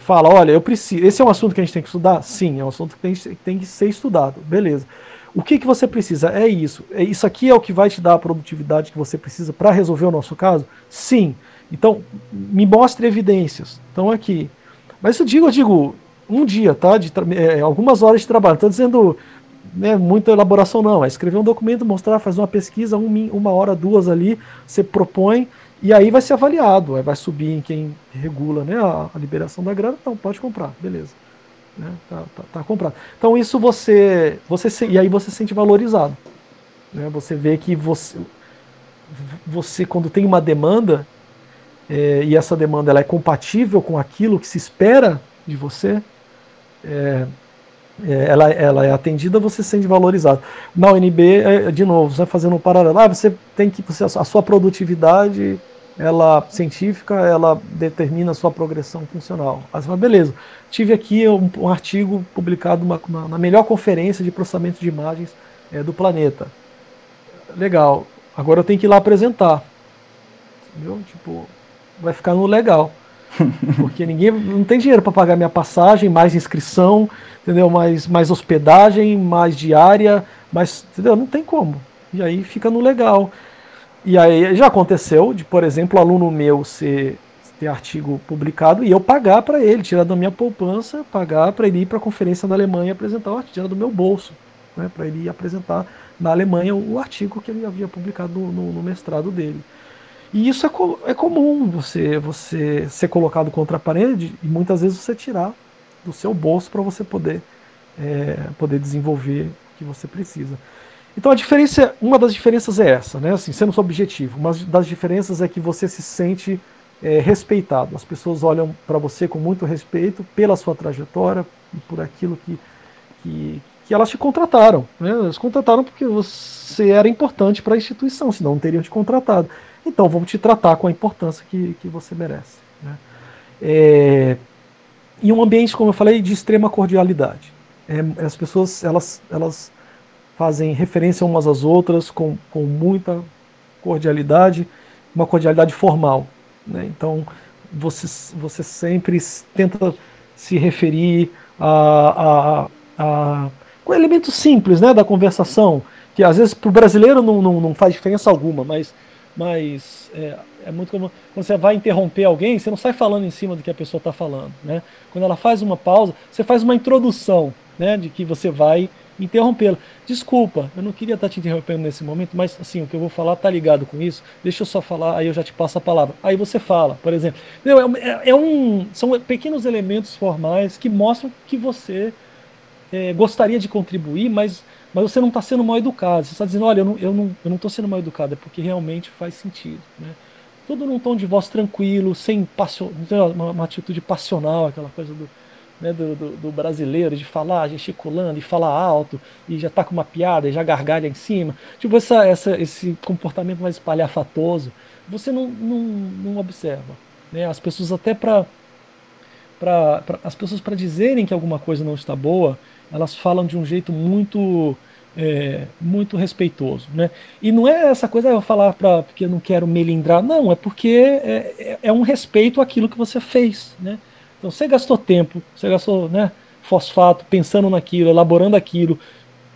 fala, olha, eu preciso, esse é um assunto que a gente tem que estudar, sim, é um assunto que tem, tem que ser estudado, beleza. O que, que você precisa? É isso. É isso aqui é o que vai te dar a produtividade que você precisa para resolver o nosso caso? Sim. Então, me mostre evidências. Então, aqui. Mas eu digo, eu digo, um dia, tá? De, é, algumas horas de trabalho. Estou dizendo né, muita elaboração não, é escrever um documento, mostrar, fazer uma pesquisa, um, uma hora, duas ali, você propõe e aí vai ser avaliado, vai subir em quem regula né, a, a liberação da grana, então pode comprar, beleza. Né, tá, tá, tá, comprado. Então isso você, você e aí você se sente valorizado. Né? Você vê que você, você quando tem uma demanda é, e essa demanda ela é compatível com aquilo que se espera de você, é, ela, ela é atendida, você se sente valorizado. Na UNB, é, de novo, você fazendo um paralelo, ah, você tem que você, a sua produtividade ela científica, ela determina a sua progressão funcional. Aí você fala, beleza, tive aqui um, um artigo publicado uma, uma, na melhor conferência de processamento de imagens é, do planeta. Legal, agora eu tenho que ir lá apresentar. Entendeu? Tipo, vai ficar no legal. Porque ninguém não tem dinheiro para pagar minha passagem, mais inscrição, entendeu? Mais, mais hospedagem, mais diária, mais, entendeu? Não tem como. E aí fica no legal. E aí já aconteceu de, por exemplo, aluno meu ser ter artigo publicado e eu pagar para ele, tirar da minha poupança, pagar para ele ir para a conferência na Alemanha apresentar o artigo, tirar do meu bolso, né, para ele ir apresentar na Alemanha o artigo que ele havia publicado no, no, no mestrado dele. E isso é, co é comum, você, você ser colocado contra a parede e muitas vezes você tirar do seu bolso para você poder, é, poder desenvolver o que você precisa. Então a diferença, uma das diferenças é essa, né? Assim, sendo objetivo, uma das diferenças é que você se sente é, respeitado. As pessoas olham para você com muito respeito pela sua trajetória e por aquilo que, que, que elas te contrataram. Né? Elas contrataram porque você era importante para a instituição, senão não teriam te contratado. Então vamos te tratar com a importância que, que você merece. Né? É, em um ambiente, como eu falei, de extrema cordialidade. É, as pessoas elas, elas fazem referência umas às outras com, com muita cordialidade, uma cordialidade formal. Né? Então você, você sempre tenta se referir a, a, a com elementos simples né, da conversação, que às vezes para o brasileiro não, não, não faz diferença alguma, mas mas é, é, muito comum. Quando você vai interromper alguém, você não sai falando em cima do que a pessoa está falando. Né? Quando ela faz uma pausa, você faz uma introdução né, de que você vai interrompê-la. Desculpa, eu não queria estar tá te interrompendo nesse momento, mas assim, o que eu vou falar está ligado com isso. Deixa eu só falar, aí eu já te passo a palavra. Aí você fala, por exemplo. É, é um, são pequenos elementos formais que mostram que você é, gostaria de contribuir, mas mas você não está sendo mal educado. Você está dizendo, olha, eu não estou eu não, eu não sendo mal educado, é porque realmente faz sentido. Né? Tudo num tom de voz tranquilo, sem passion, uma, uma atitude passional, aquela coisa do, né, do, do, do, brasileiro, de falar gesticulando e falar alto, e já está com uma piada e já gargalha em cima. Tipo, essa, essa, esse comportamento mais espalhafatoso, você não, não, não observa. Né? As pessoas até para as pessoas para dizerem que alguma coisa não está boa, elas falam de um jeito muito é, muito respeitoso, né? E não é essa coisa eu falar para porque eu não quero melindrar, não, é porque é, é, é, um respeito àquilo que você fez, né? Então você gastou tempo, você gastou, né, fosfato pensando naquilo, elaborando aquilo,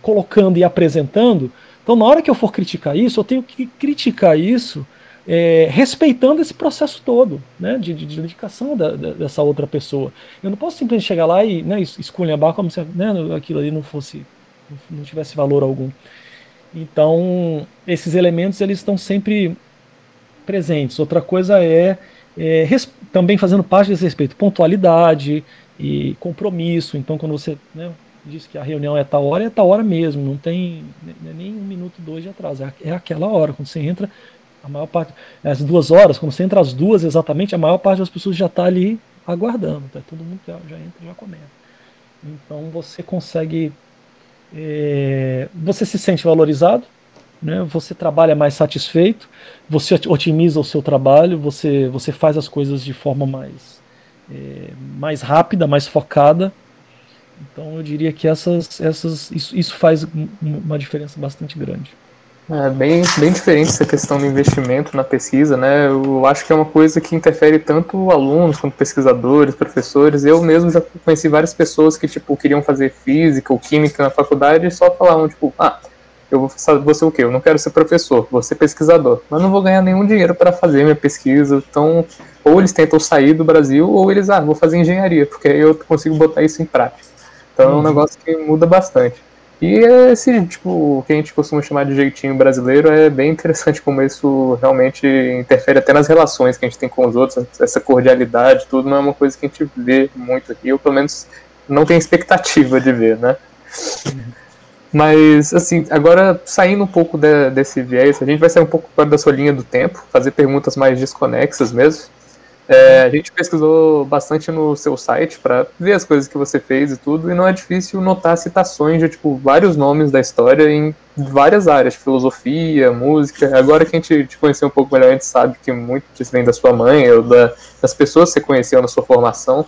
colocando e apresentando. Então na hora que eu for criticar isso, eu tenho que criticar isso é, respeitando esse processo todo né, de, de, de dedicação da, da, dessa outra pessoa. Eu não posso simplesmente chegar lá e né, esculhambar como se né, aquilo ali não fosse não tivesse valor algum. Então esses elementos eles estão sempre presentes. Outra coisa é, é também fazendo parte desse respeito, pontualidade e compromisso. Então quando você né, diz que a reunião é tal hora, é tal hora mesmo, não tem nem um minuto, dois de atraso, é, é aquela hora. Quando você entra, a maior parte, às duas horas, quando você entra às duas exatamente, a maior parte das pessoas já está ali aguardando. Tá? Todo mundo já, já entra e já começa. Então você consegue. É, você se sente valorizado, né? você trabalha mais satisfeito, você otimiza o seu trabalho, você, você faz as coisas de forma mais, é, mais rápida, mais focada. Então eu diria que essas, essas, isso, isso faz uma diferença bastante grande. É bem, bem diferente essa questão do investimento na pesquisa, né? Eu acho que é uma coisa que interfere tanto alunos quanto pesquisadores, professores. Eu mesmo já conheci várias pessoas que, tipo, queriam fazer física ou química na faculdade e só falavam, tipo, ah, eu vou, vou ser o quê? Eu não quero ser professor, vou ser pesquisador. Mas não vou ganhar nenhum dinheiro para fazer minha pesquisa. Então, ou eles tentam sair do Brasil, ou eles, ah, vou fazer engenharia, porque aí eu consigo botar isso em prática. Então, uhum. é um uhum. negócio que muda bastante. E esse, tipo, o que a gente costuma chamar de jeitinho brasileiro é bem interessante como isso realmente interfere até nas relações que a gente tem com os outros, essa cordialidade, tudo não é uma coisa que a gente vê muito aqui, ou pelo menos não tem expectativa de ver, né? Mas, assim, agora saindo um pouco de, desse viés, a gente vai sair um pouco fora da sua linha do tempo, fazer perguntas mais desconexas mesmo. É, a gente pesquisou bastante no seu site para ver as coisas que você fez e tudo, e não é difícil notar citações de tipo vários nomes da história em várias áreas, filosofia, música. Agora que a gente te conheceu um pouco melhor, a gente sabe que muito disso vem da sua mãe ou da, das pessoas que você conheceu na sua formação.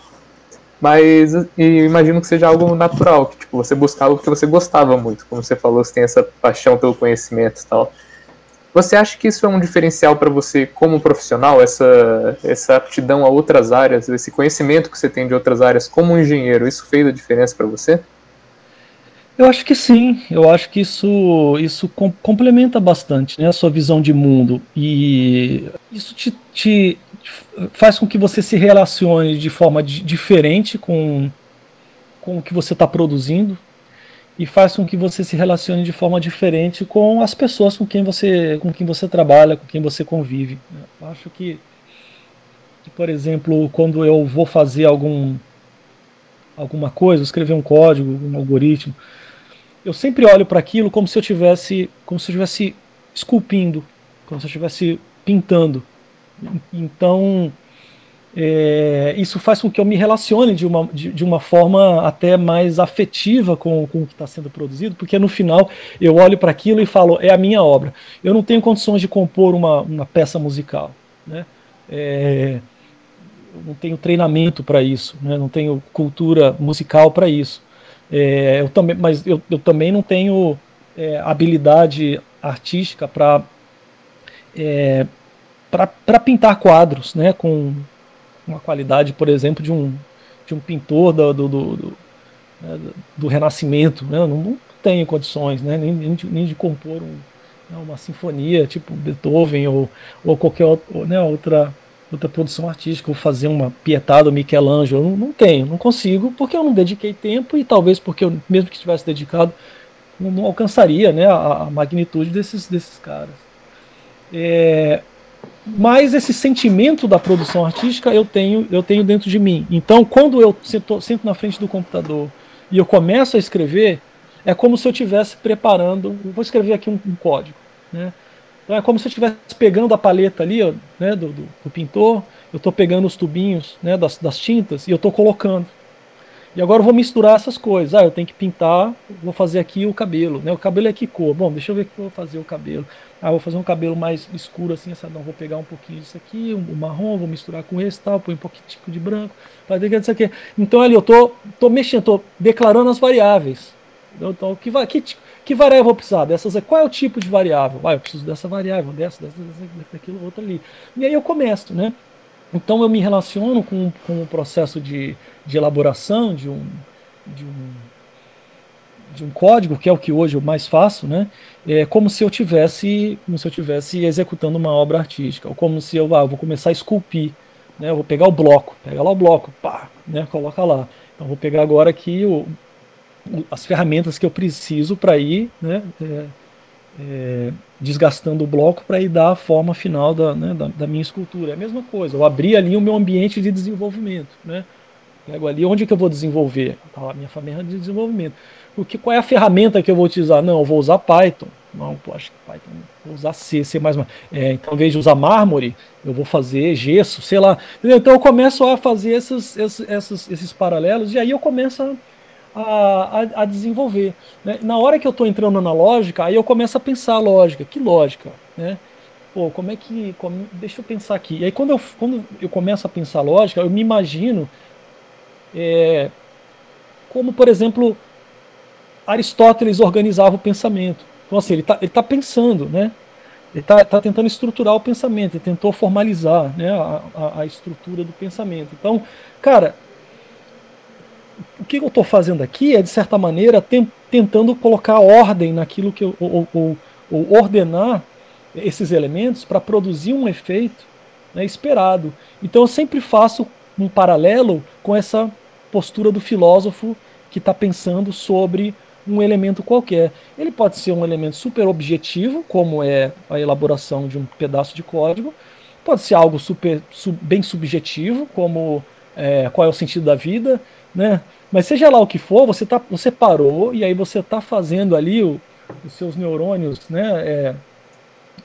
Mas imagino que seja algo natural, que tipo, você buscava porque você gostava muito, como você falou, você tem essa paixão pelo conhecimento e tal. Você acha que isso é um diferencial para você como profissional, essa, essa aptidão a outras áreas, esse conhecimento que você tem de outras áreas como engenheiro, isso fez a diferença para você? Eu acho que sim, eu acho que isso, isso com, complementa bastante né, a sua visão de mundo. E isso te, te, faz com que você se relacione de forma diferente com, com o que você está produzindo e faz com que você se relacione de forma diferente com as pessoas com quem você, com quem você trabalha, com quem você convive. Eu acho que, que, por exemplo, quando eu vou fazer algum, alguma coisa, escrever um código, um algoritmo, eu sempre olho para aquilo como se eu tivesse, como se eu estivesse esculpindo, como se eu estivesse pintando. Então, é, isso faz com que eu me relacione de uma, de, de uma forma até mais afetiva com, com o que está sendo produzido, porque no final eu olho para aquilo e falo, é a minha obra. Eu não tenho condições de compor uma, uma peça musical. Né? É, eu não tenho treinamento para isso, né? não tenho cultura musical para isso. É, eu também, mas eu, eu também não tenho é, habilidade artística para é, para pintar quadros né, com, uma qualidade, por exemplo, de um, de um pintor do, do, do, do, né, do Renascimento. Né? Eu não, não tenho condições né? nem, nem, de, nem de compor um, né, uma sinfonia tipo Beethoven ou, ou qualquer né, outra, outra produção artística, ou fazer uma Pietà do Michelangelo. Eu não, não tenho, não consigo, porque eu não dediquei tempo e talvez porque eu, mesmo que tivesse dedicado, não, não alcançaria né, a, a, magnitude desses, desses caras. É, mas esse sentimento da produção artística eu tenho, eu tenho dentro de mim. Então, quando eu sento, sento na frente do computador e eu começo a escrever, é como se eu estivesse preparando. Vou escrever aqui um, um código. Né? Então, é como se eu estivesse pegando a paleta ali né, do, do, do, pintor, eu estou pegando os tubinhos né, das, das tintas e eu estou colocando. E agora eu vou misturar essas coisas. Ah, eu tenho que pintar, vou fazer aqui o cabelo. Né? O cabelo é que cor? Bom, deixa eu ver o que eu vou fazer o cabelo. Ah, vou fazer um cabelo mais escuro assim, essa não, vou pegar um pouquinho disso aqui, o um, marrom, vou misturar com esse tal, põe um pouquinho de branco, fazer isso aqui. Então ali eu tô, tô mexendo, tô declarando as variáveis. Então, que, que, que variável eu vou precisar? Dessas, qual é o tipo de variável? Ah, eu preciso dessa variável, dessa, dessa, dessa, daquilo, outra ali. E aí eu começo, né? Então eu me relaciono com, com o processo de, de elaboração de um, de um de um código, que é o que hoje eu mais faço, né? É como se eu tivesse, como se eu tivesse executando uma obra artística, ou como se eu, ah, vou começar a esculpir, né? Eu vou pegar o bloco, pega lá o bloco, pá, né? Coloca lá. Então vou pegar agora aqui o, as ferramentas que eu preciso para ir, né? É, é, desgastando o bloco para ir dar a forma final da, né, da, da, minha escultura. É a mesma coisa. Eu abri ali o meu ambiente de desenvolvimento, né? Pego ali onde que eu vou desenvolver, tá, a minha ferramenta de desenvolvimento. O que, qual é a ferramenta que eu vou utilizar? Não, eu vou usar Python. Não, pô, acho que Python, vou usar C, C++. É, então, ao invés de usar mármore, eu vou fazer gesso, sei lá. Entendeu? Então, eu começo a fazer esses, esses, esses, esses paralelos e aí eu começo a a, a, a desenvolver. Né? Na hora que eu estou entrando na lógica, aí eu começo a pensar a lógica. Que lógica? Né? Pô, como é que. Como, deixa eu pensar aqui. E aí, quando eu, quando eu começo a pensar lógica, eu me imagino é, como, por exemplo, Aristóteles organizava o pensamento. Então, assim, ele está ele tá pensando, né? Ele está tá tentando estruturar o pensamento, ele tentou formalizar né, a, a, a estrutura do pensamento. Então, cara, o que eu estou fazendo aqui é, de certa maneira, tentando colocar ordem naquilo que eu. ou, ou, ou ordenar esses elementos para produzir um efeito né, esperado. Então eu sempre faço um paralelo com essa postura do filósofo que está pensando sobre um elemento qualquer. Ele pode ser um elemento super objetivo, como é a elaboração de um pedaço de código, pode ser algo super, sub, bem subjetivo, como é, qual é o sentido da vida, né? Mas seja lá o que for, você, tá, você parou e aí você está fazendo ali o, os seus neurônios né, é,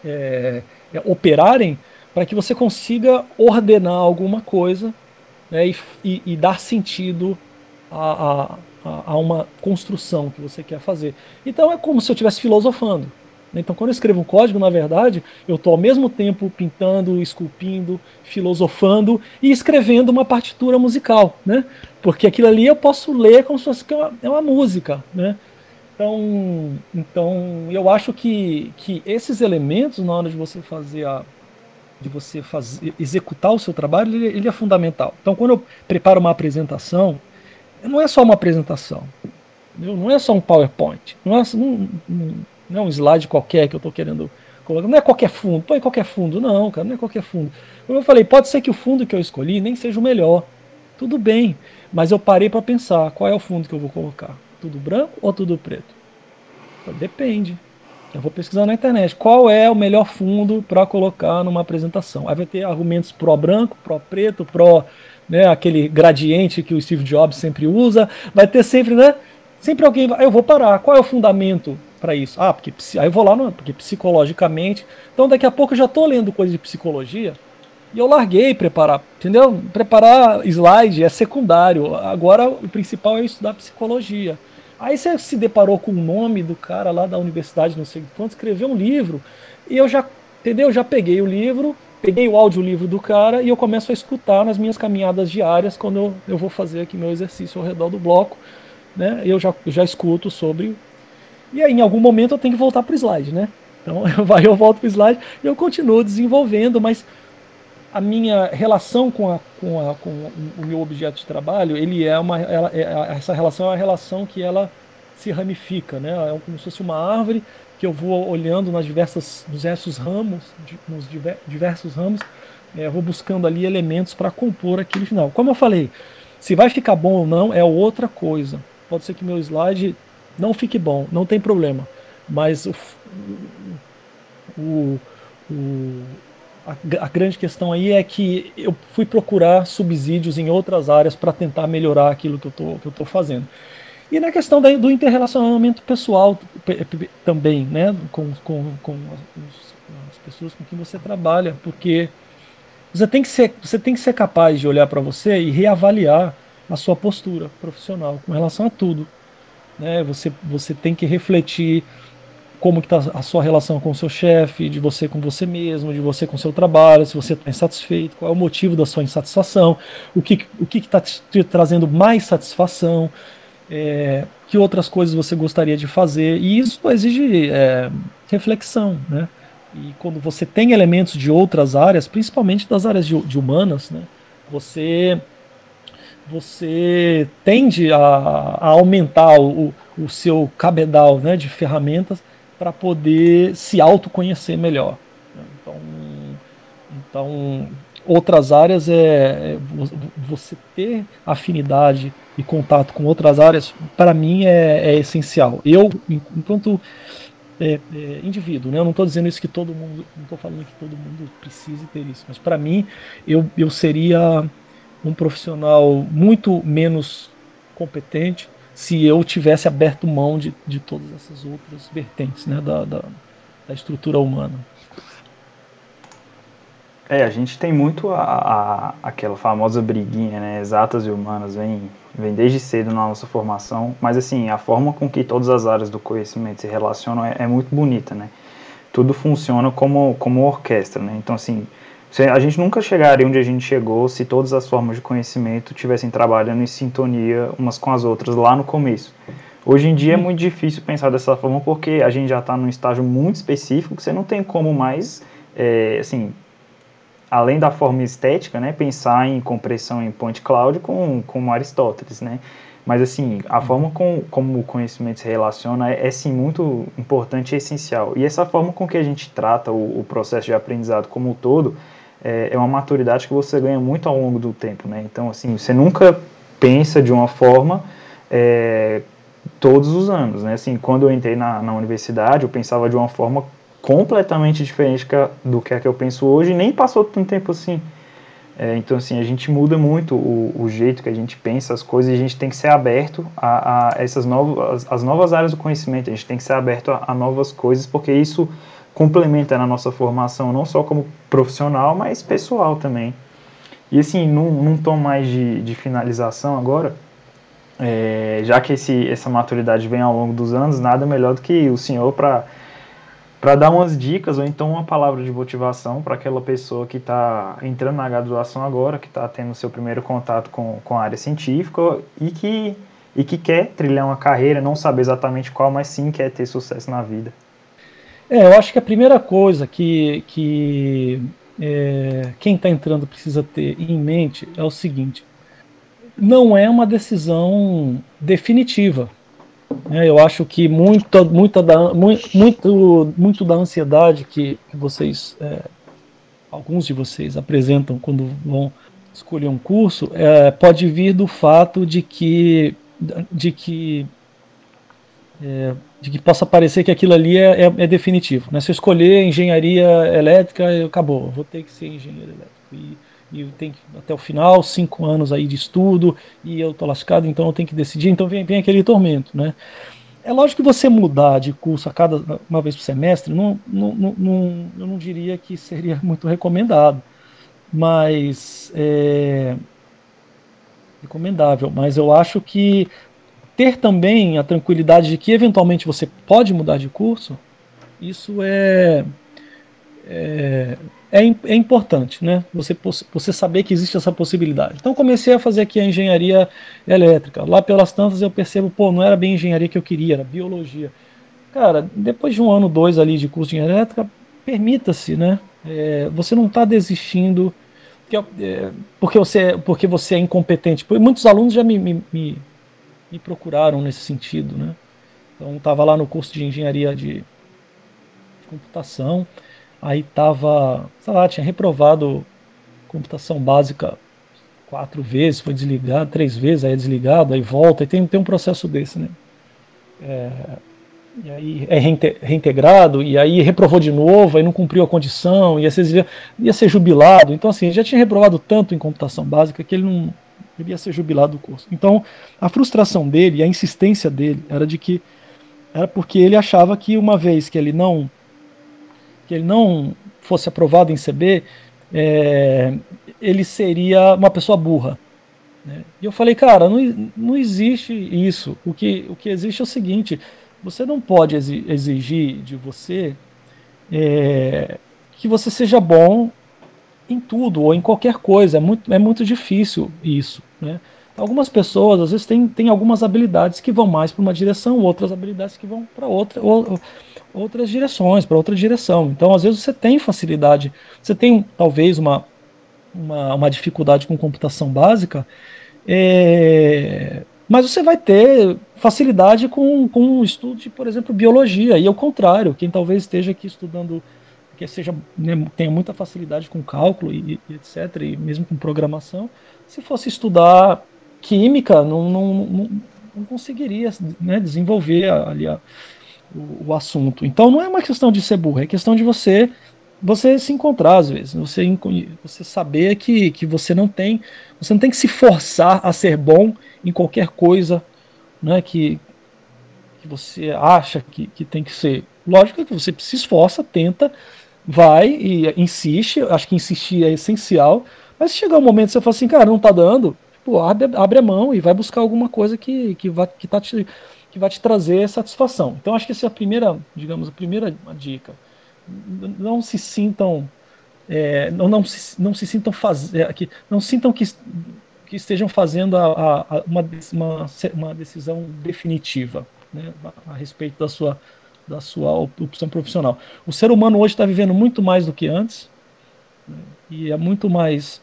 é, é, operarem para que você consiga ordenar alguma coisa né, e, e, e, dar sentido a, a, a, uma construção que você quer fazer. Então é como se eu estivesse filosofando. Então, quando eu escrevo um código, na verdade, eu estou ao mesmo tempo pintando, esculpindo, filosofando e escrevendo uma partitura musical, né? Porque aquilo ali eu posso ler como se fosse uma, é uma música, né? Então, então eu acho que, que esses elementos na hora de você fazer a de você fazer, executar o seu trabalho, ele, ele é fundamental. Então, quando eu preparo uma apresentação, não é só uma apresentação, não é só um PowerPoint, não é, não, não é um slide qualquer que eu estou querendo colocar, não é qualquer fundo, põe qualquer fundo, não, cara, não é qualquer fundo. Como eu falei, pode ser que o fundo que eu escolhi nem seja o melhor, tudo bem, mas eu parei para pensar qual é o fundo que eu vou colocar, tudo branco ou tudo preto? Depende. Eu vou pesquisar na internet qual é o melhor fundo para colocar numa apresentação. Aí vai ter argumentos pró branco, pró preto, pró né, aquele gradiente que o Steve Jobs sempre usa. Vai ter sempre, né? Sempre alguém. Aí eu vou parar. Qual é o fundamento para isso? Ah, porque aí eu vou lá, no, porque psicologicamente. Então daqui a pouco eu já estou lendo coisa de psicologia e eu larguei preparar, entendeu? Preparar slide é secundário. Agora o principal é estudar psicologia. Aí você se deparou com o nome do cara lá da universidade, não sei quanto, escreveu um livro, e eu já, entendeu? já peguei o livro, peguei o audiolivro do cara e eu começo a escutar nas minhas caminhadas diárias quando eu, eu vou fazer aqui meu exercício ao redor do bloco, né? Eu já, já escuto sobre. E aí, em algum momento, eu tenho que voltar para o slide, né? Então, eu, eu volto para o slide e eu continuo desenvolvendo, mas a minha relação com, a, com, a, com o meu objeto de trabalho, ele é uma, ela, é, essa relação é uma relação que ela se ramifica, né? É como se fosse uma árvore que eu vou olhando nas diversas, nos diversos ramos, nos diversos ramos, é, vou buscando ali elementos para compor aquele final. Como eu falei, se vai ficar bom ou não é outra coisa. Pode ser que meu slide não fique bom, não tem problema, mas o, o, o a, a, grande questão aí é que eu fui procurar subsídios em outras áreas para tentar melhorar aquilo que eu estou fazendo. E na questão do interrelacionamento pessoal também, né, com, com, com as, as, pessoas com quem você trabalha, porque você tem que ser, você tem que ser capaz de olhar para você e reavaliar a sua postura profissional com relação a tudo. Né? Você, você tem que refletir como está a sua relação com o seu chefe, de você com você mesmo, de você com o seu trabalho, se você está insatisfeito, qual é o motivo da sua insatisfação, o que o que está te trazendo mais satisfação, é, que outras coisas você gostaria de fazer, e isso exige é, reflexão, né? E quando você tem elementos de outras áreas, principalmente das áreas de, de humanas, né? Você você tende a, a aumentar o, o seu cabedal né, de ferramentas para poder se autoconhecer melhor. Então, então outras áreas é, é você ter afinidade e contato com outras áreas, para mim é, é, essencial. Eu, enquanto é, é, indivíduo, né? eu não estou dizendo isso que todo mundo, não estou falando que todo mundo precise ter isso, mas para mim eu, eu seria um profissional muito menos competente se eu tivesse aberto mão de, de todas essas outras vertentes né, da, da, da estrutura humana. É, a gente tem muito a, a, aquela famosa briguinha, né? Exatas e humanas, vem, vem desde cedo na nossa formação, mas assim, a forma com que todas as áreas do conhecimento se relacionam é, é muito bonita, né? Tudo funciona como, como orquestra, né? Então, assim, a gente nunca chegaria onde a gente chegou se todas as formas de conhecimento tivessem trabalhando em sintonia umas com as outras lá no começo. Hoje em dia é muito difícil pensar dessa forma porque a gente já está num estágio muito específico que você não tem como mais, é, assim, além da forma estética, né, pensar em compressão em point cloud com, com Aristóteles, né? Mas assim, a forma com, como o conhecimento se relaciona é, é, sim muito importante e essencial. E essa forma com que a gente trata o, o processo de aprendizado como um todo é, é, uma maturidade que você ganha muito ao longo do tempo, né? Então, assim, você nunca pensa de uma forma é, todos os anos, né? Assim, quando eu entrei na, na universidade, eu pensava de uma forma completamente diferente do que é que eu penso hoje, e nem passou tanto tempo assim. É, então, assim, a gente muda muito o, o, jeito que a gente pensa as coisas e a gente tem que ser aberto a, a essas novas, as, as, novas áreas do conhecimento, a gente tem que ser aberto a, a, novas coisas, porque isso complementa na nossa formação, não só como profissional, mas pessoal também. E, assim, num, num tom mais de, de finalização agora, é, já que esse, essa maturidade vem ao longo dos anos, nada melhor do que o senhor para para dar umas dicas ou então uma palavra de motivação para aquela pessoa que está entrando na graduação agora, que está tendo seu primeiro contato com, com a área científica e que, e que quer trilhar uma carreira, não sabe exatamente qual, mas sim quer ter sucesso na vida. É, eu acho que a primeira coisa que, que é, quem está entrando precisa ter em mente é o seguinte: não é uma decisão definitiva. É, eu acho que muita, muita da, muito, muito da ansiedade que vocês, é, alguns de vocês apresentam quando vão escolher um curso, é, pode vir do fato de que, de que, é, de que possa parecer que aquilo ali é, é, é, definitivo. Né? Se eu escolher engenharia elétrica, acabou, vou ter que ser engenheiro elétrico. E, e tem que, até o final, cinco anos aí de estudo, e eu tô lascado, então eu tenho que decidir, então vem, vem aquele tormento, né? É lógico que você mudar de curso a cada uma vez por semestre, não, não, não, eu não diria que seria muito recomendado, mas é recomendável. Mas eu acho que ter também a tranquilidade de que eventualmente você pode mudar de curso, isso é, é é, é importante, né? Você, você saber que existe essa possibilidade. Então comecei a fazer aqui a engenharia elétrica. Lá pelas tantas eu percebo, pô, não era bem engenharia que eu queria, era biologia. Cara, depois de um ano, dois ali de curso de engenharia elétrica, permita-se, né? É, você não está desistindo porque, é, porque, você, porque você é incompetente. Muitos alunos já me, me, me, me procuraram nesse sentido, né? Então estava lá no curso de engenharia de computação aí tava, sei lá, tinha reprovado computação básica quatro vezes, foi desligado, três vezes, aí é desligado, aí volta, e tem, tem um processo desse, né? É, e aí é reintegrado, e aí reprovou de novo, aí não cumpriu a condição, ia ser, ia ser jubilado. Então, assim, já tinha reprovado tanto em computação básica que ele não ele ia ser jubilado do curso. Então, a frustração dele, a insistência dele, era de que era porque ele achava que uma vez que ele não que ele não fosse aprovado em CB, é, ele seria uma pessoa burra. Né? E eu falei, cara, não, não existe isso. O que, o que existe é o seguinte: você não pode exigir de você é, que você seja bom em tudo ou em qualquer coisa. É muito, é muito difícil isso. Né? Algumas pessoas, às vezes, têm, têm algumas habilidades que vão mais para uma direção, outras habilidades que vão para outra. Ou, outras direções, para outra direção. Então, às vezes, você tem facilidade, você tem talvez uma, uma, uma dificuldade com computação básica, é, mas você vai ter facilidade com, com o estudo de, por exemplo, biologia, e ao contrário, quem talvez esteja aqui estudando, que seja né, tenha muita facilidade com cálculo e, e, etc., e mesmo com programação, se fosse estudar química, não, não, não, não conseguiria né, desenvolver ali a, o, o, assunto. Então não é uma questão de ser burro, é questão de você você se encontrar às vezes, você, você saber que, que você não tem você não tem que se forçar a ser bom em qualquer coisa né, que, que você acha que, que tem que ser. Lógico que você se esforça, tenta, vai e insiste, acho que insistir é essencial, mas chegar um momento que você fala assim, cara, não tá dando, tipo, abre, abre a mão e vai buscar alguma coisa que, que, vai, que tá te que vai te trazer satisfação. Então acho que essa é a primeira, digamos, a primeira dica. Não se sintam, é, não, não, se, não se sintam fazer, é, que não sintam que, que estejam fazendo a, a, uma, uma, uma decisão definitiva né, a, a respeito da sua da sua opção profissional. O ser humano hoje está vivendo muito mais do que antes né, e é muito mais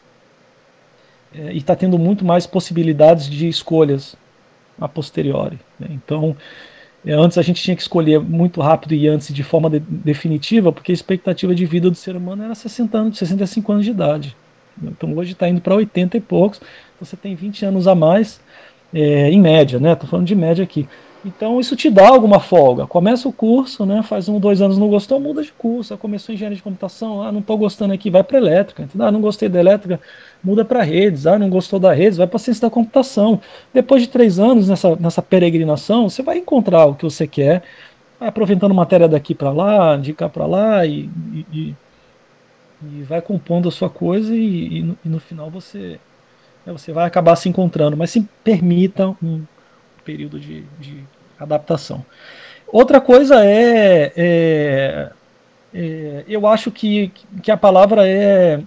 é, e está tendo muito mais possibilidades de escolhas a posteriori. Né? Então, é, antes a gente tinha que escolher muito rápido e antes de forma de, definitiva, porque a expectativa de vida do ser humano era 60 anos, 65 anos de idade. Então hoje está indo para 80 e poucos, então você tem 20 anos a mais, é, em média, né? Estou falando de média aqui. Então isso te dá alguma folga. Começa o curso, né? Faz um, dois anos não gostou, muda de curso. começou engenharia de computação, ah, não estou gostando aqui, vai para elétrica. Entendeu? Ah, não gostei da elétrica, muda para redes. Ah, não gostou da redes, vai para ciência da computação. Depois de três anos nessa, nessa peregrinação, você vai encontrar o que você quer, vai aproveitando matéria daqui para lá, de cá para lá e, e, e, vai compondo a sua coisa e, e no, no, final você, né, você vai acabar se encontrando. Mas se permita um período de, de adaptação. Outra coisa é, é, é, eu acho que, que a palavra é,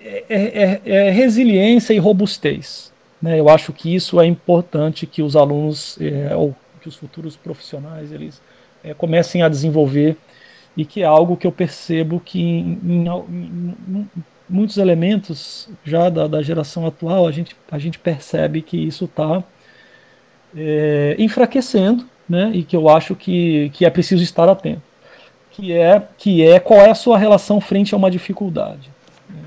é, é, é resiliência e robustez. Né? Eu acho que isso é importante que os alunos é, ou que os futuros profissionais eles é, comecem a desenvolver e que é algo que eu percebo que em, em, em muitos elementos já da, da, geração atual a gente, a gente percebe que isso está é, enfraquecendo, né, e que eu acho que, que é preciso estar atento, que é, que é qual é a sua relação frente a uma dificuldade. Né?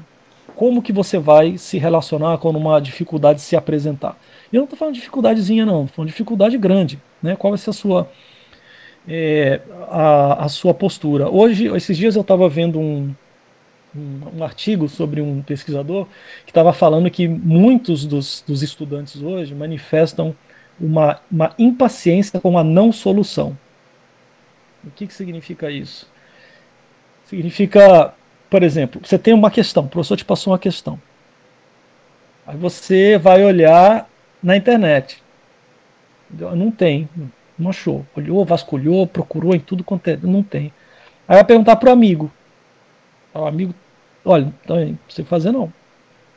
Como que você vai se relacionar quando uma dificuldade se apresentar? E eu não estou falando de dificuldadezinha, não, estou falando de dificuldade grande. Né? Qual vai ser a sua, é, a, a sua postura? Hoje, esses dias eu estava vendo um, um, um, artigo sobre um pesquisador que estava falando que muitos dos, dos estudantes hoje manifestam uma, uma impaciência com a não solução. O que, que significa isso? Significa, por exemplo, você tem uma questão, o professor te passou uma questão. Aí você vai olhar na internet. Não tem, não achou. Olhou, vasculhou, procurou em tudo quanto é. Não tem. Aí vai perguntar para o amigo. O amigo, olha, não sei fazer não.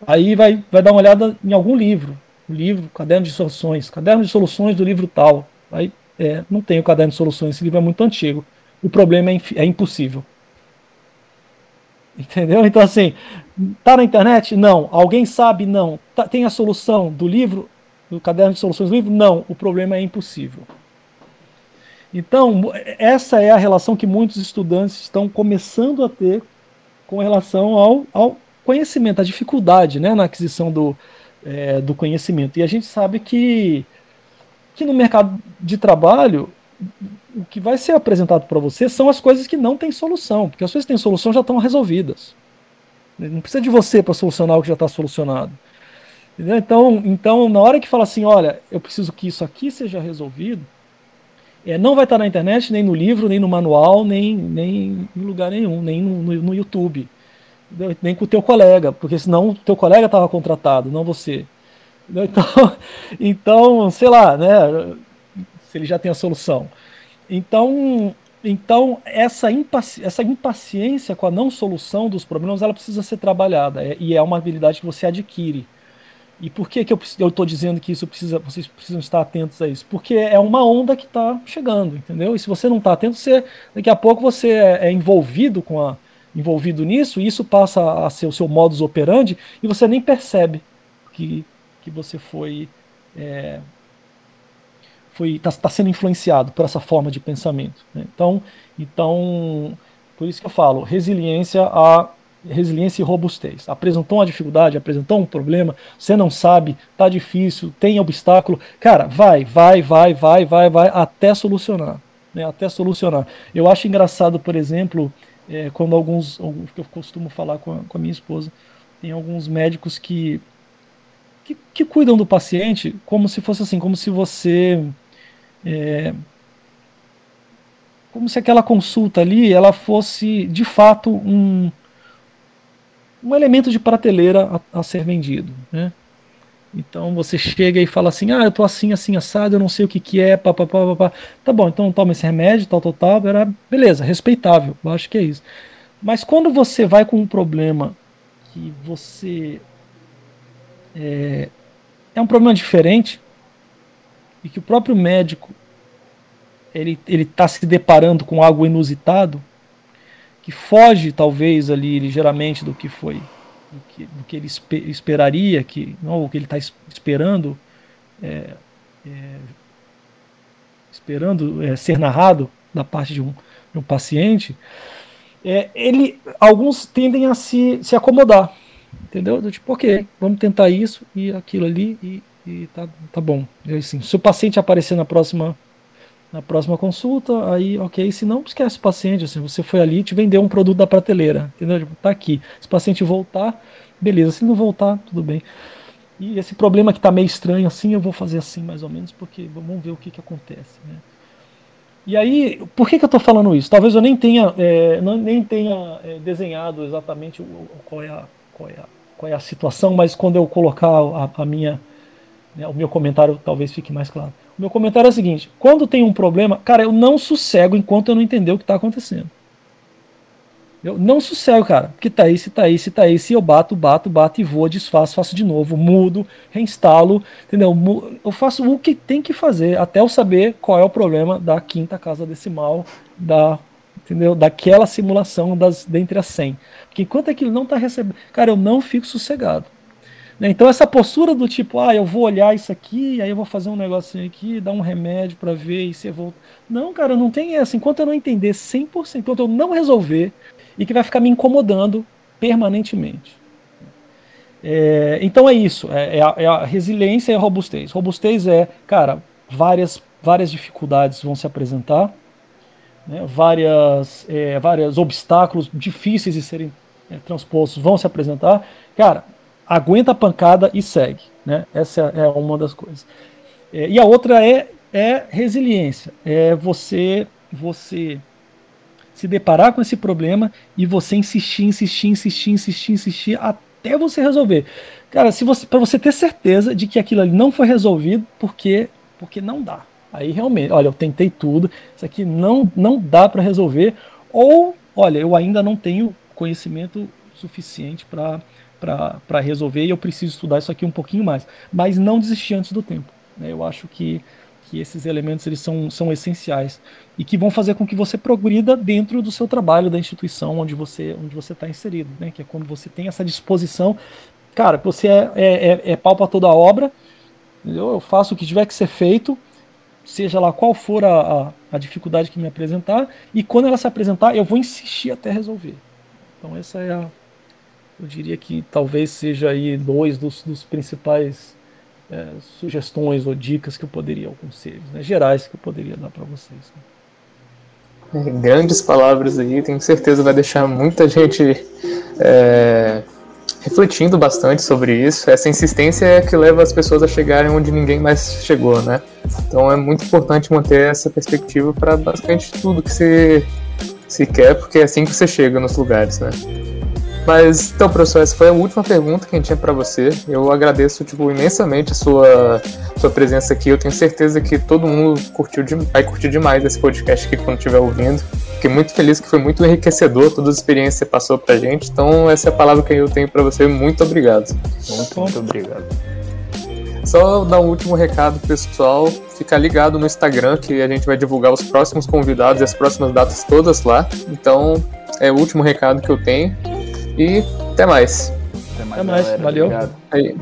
Aí vai, vai dar uma olhada em algum livro o livro, caderno de soluções, caderno de soluções do livro tal. Aí é, não tem o caderno de soluções, esse livro é muito antigo. O problema é, é impossível. Entendeu? Então, assim, tá na internet? Não. Alguém sabe? Não. Tá, tem a solução do livro, do caderno de soluções do livro? Não. O problema é impossível. Então, essa é a relação que muitos estudantes estão começando a ter com relação ao, ao conhecimento, a dificuldade né, na aquisição do, é, do conhecimento. E a gente sabe que, que no mercado de trabalho, o que vai ser apresentado para você são as coisas que não têm solução, porque as coisas que têm solução já estão resolvidas. Não precisa de você para solucionar o que já está solucionado. Então, então, na hora que fala assim, olha, eu preciso que isso aqui seja resolvido, é, não vai estar na internet, nem no livro, nem no manual, nem, nem em lugar nenhum, nem no, no, no YouTube nem com o teu colega, porque senão o teu colega estava contratado, não você. Então, então, sei lá, né? Se ele já tem a solução. Então, então essa, impaci essa impaciência com a não solução dos problemas, ela precisa ser trabalhada é, e é uma habilidade que você adquire. E por que, que eu estou dizendo que isso precisa, vocês precisam estar atentos a isso? Porque é uma onda que está chegando, entendeu? E se você não está atento, você, daqui a pouco você é, é envolvido com a, envolvido nisso, e isso passa a ser o seu modus operandi, e você nem percebe que, que você foi é, foi está tá sendo influenciado por essa forma de pensamento. Né? Então, então, por isso que eu falo, resiliência a resiliência e robustez. Apresentou uma dificuldade, apresentou um problema, você não sabe, tá difícil, tem obstáculo, cara, vai, vai, vai, vai, vai, vai até solucionar, né? Até solucionar. Eu acho engraçado, por exemplo, é, quando alguns, que eu costumo falar com a, com a, minha esposa, tem alguns médicos que, que, que cuidam do paciente como se fosse assim, como se você é, como se aquela consulta ali ela fosse de fato um, um elemento de prateleira a, a ser vendido, né? Então você chega e fala assim: ah, eu tô assim, assim, assado, eu não sei o que que é, papapá, papá. Tá bom, então toma esse remédio, tal, tal, tal. Era, beleza, respeitável, eu acho que é isso. Mas quando você vai com um problema que você. É, é um problema diferente e que o próprio médico ele está se deparando com algo inusitado que foge talvez ali ligeiramente do que foi do que, do que ele esperaria, que, ou que ele está esperando, é, é, esperando é, ser narrado da parte de um, de um paciente, é, ele, alguns tendem a se, se acomodar, entendeu? Do tipo, ok, vamos tentar isso e aquilo ali, e, e tá, tá bom. E, assim, se o paciente aparecer na próxima na próxima consulta, aí ok, se não, esquece o paciente, assim, você foi ali e te vendeu um produto da prateleira, entendeu? Tipo, tá aqui. Se o paciente voltar, beleza, se não voltar, tudo bem. E esse problema que tá meio estranho assim, eu vou fazer assim mais ou menos, porque vamos ver o que que acontece, né? E aí, por que, que eu estou falando isso? Talvez eu nem tenha, é, não, nem tenha é, desenhado exatamente o, qual, é a, qual, é a, qual é a situação, mas quando eu colocar a, a minha, né, o meu comentário talvez fique mais claro. O meu comentário é o seguinte: quando tem um problema, cara, eu não sossego enquanto eu não entender o que está acontecendo. Eu não sossego, cara. Porque tá aí, se tá aí, se tá aí, se eu bato, bato, bato e vou, desfaço, faço de novo, mudo, reinstalo, entendeu? Eu faço o que tem que fazer até eu saber qual é o problema da quinta casa decimal, da, entendeu? Daquela simulação das dentre as 100. Porque enquanto aquilo não tá recebendo, cara, eu não fico sossegado. Né? Então essa postura do tipo, ah, eu vou olhar isso aqui, aí eu vou fazer um negocinho aqui, dar um remédio para ver e você volta. Não, cara, não tem essa. Enquanto eu não entender 100%, enquanto eu não resolver, e que vai ficar me incomodando permanentemente. É, então é isso, é, é, a, é, a, resiliência e a robustez. Robustez é, cara, várias, várias dificuldades vão se apresentar, né, várias, é, vários obstáculos difíceis de serem é, transpostos vão se apresentar. Cara, aguenta a pancada e segue. Né? Essa é uma das coisas. É, e a outra é, é resiliência. É você, você se deparar com esse problema e você insistir, insistir, insistir, insistir, insistir até você resolver. Cara, se você, para você ter certeza de que aquilo ali não foi resolvido, porque porque não dá. Aí realmente, olha, eu tentei tudo, isso aqui não não dá para resolver ou, olha, eu ainda não tenho conhecimento suficiente para para resolver e eu preciso estudar isso aqui um pouquinho mais. Mas não desistir antes do tempo. Né? Eu acho que, que esses elementos eles são, são essenciais e que vão fazer com que você progrida dentro do seu trabalho, da instituição onde você onde você está inserido. Né? Que é quando você tem essa disposição. Cara, você é, é, é, é pau para toda a obra, entendeu? eu faço o que tiver que ser feito, seja lá qual for a, a, a dificuldade que me apresentar, e quando ela se apresentar, eu vou insistir até resolver. Então essa é a, eu diria que talvez seja aí dois dos, dos principais é, sugestões ou dicas que eu poderia, ou conselhos né, gerais que eu poderia dar para vocês. Né. Grandes palavras aí, tenho certeza vai deixar muita gente é, refletindo bastante sobre isso. Essa insistência é que leva as pessoas a chegarem onde ninguém mais chegou, né? Então é muito importante manter essa perspectiva para basicamente tudo que se, se quer, porque é assim que você chega nos lugares, né? Mas, então, professor, essa foi a última pergunta que a gente tinha para você. Eu agradeço, tipo, imensamente a sua, sua presença aqui. Eu tenho certeza que todo mundo curtiu de, vai curtir demais esse podcast aqui quando estiver ouvindo. Fiquei muito feliz que foi muito enriquecedor toda a experiência que você passou pra gente. Então, essa é a palavra que eu tenho para você. Muito obrigado. Muito, muito obrigado. Só dar um último recado pessoal, ficar ligado no Instagram que a gente vai divulgar os próximos convidados e as próximas datas todas lá. Então, é o último recado que eu tenho. E até mais. Até mais, até mais. valeu. Obrigado. Aí.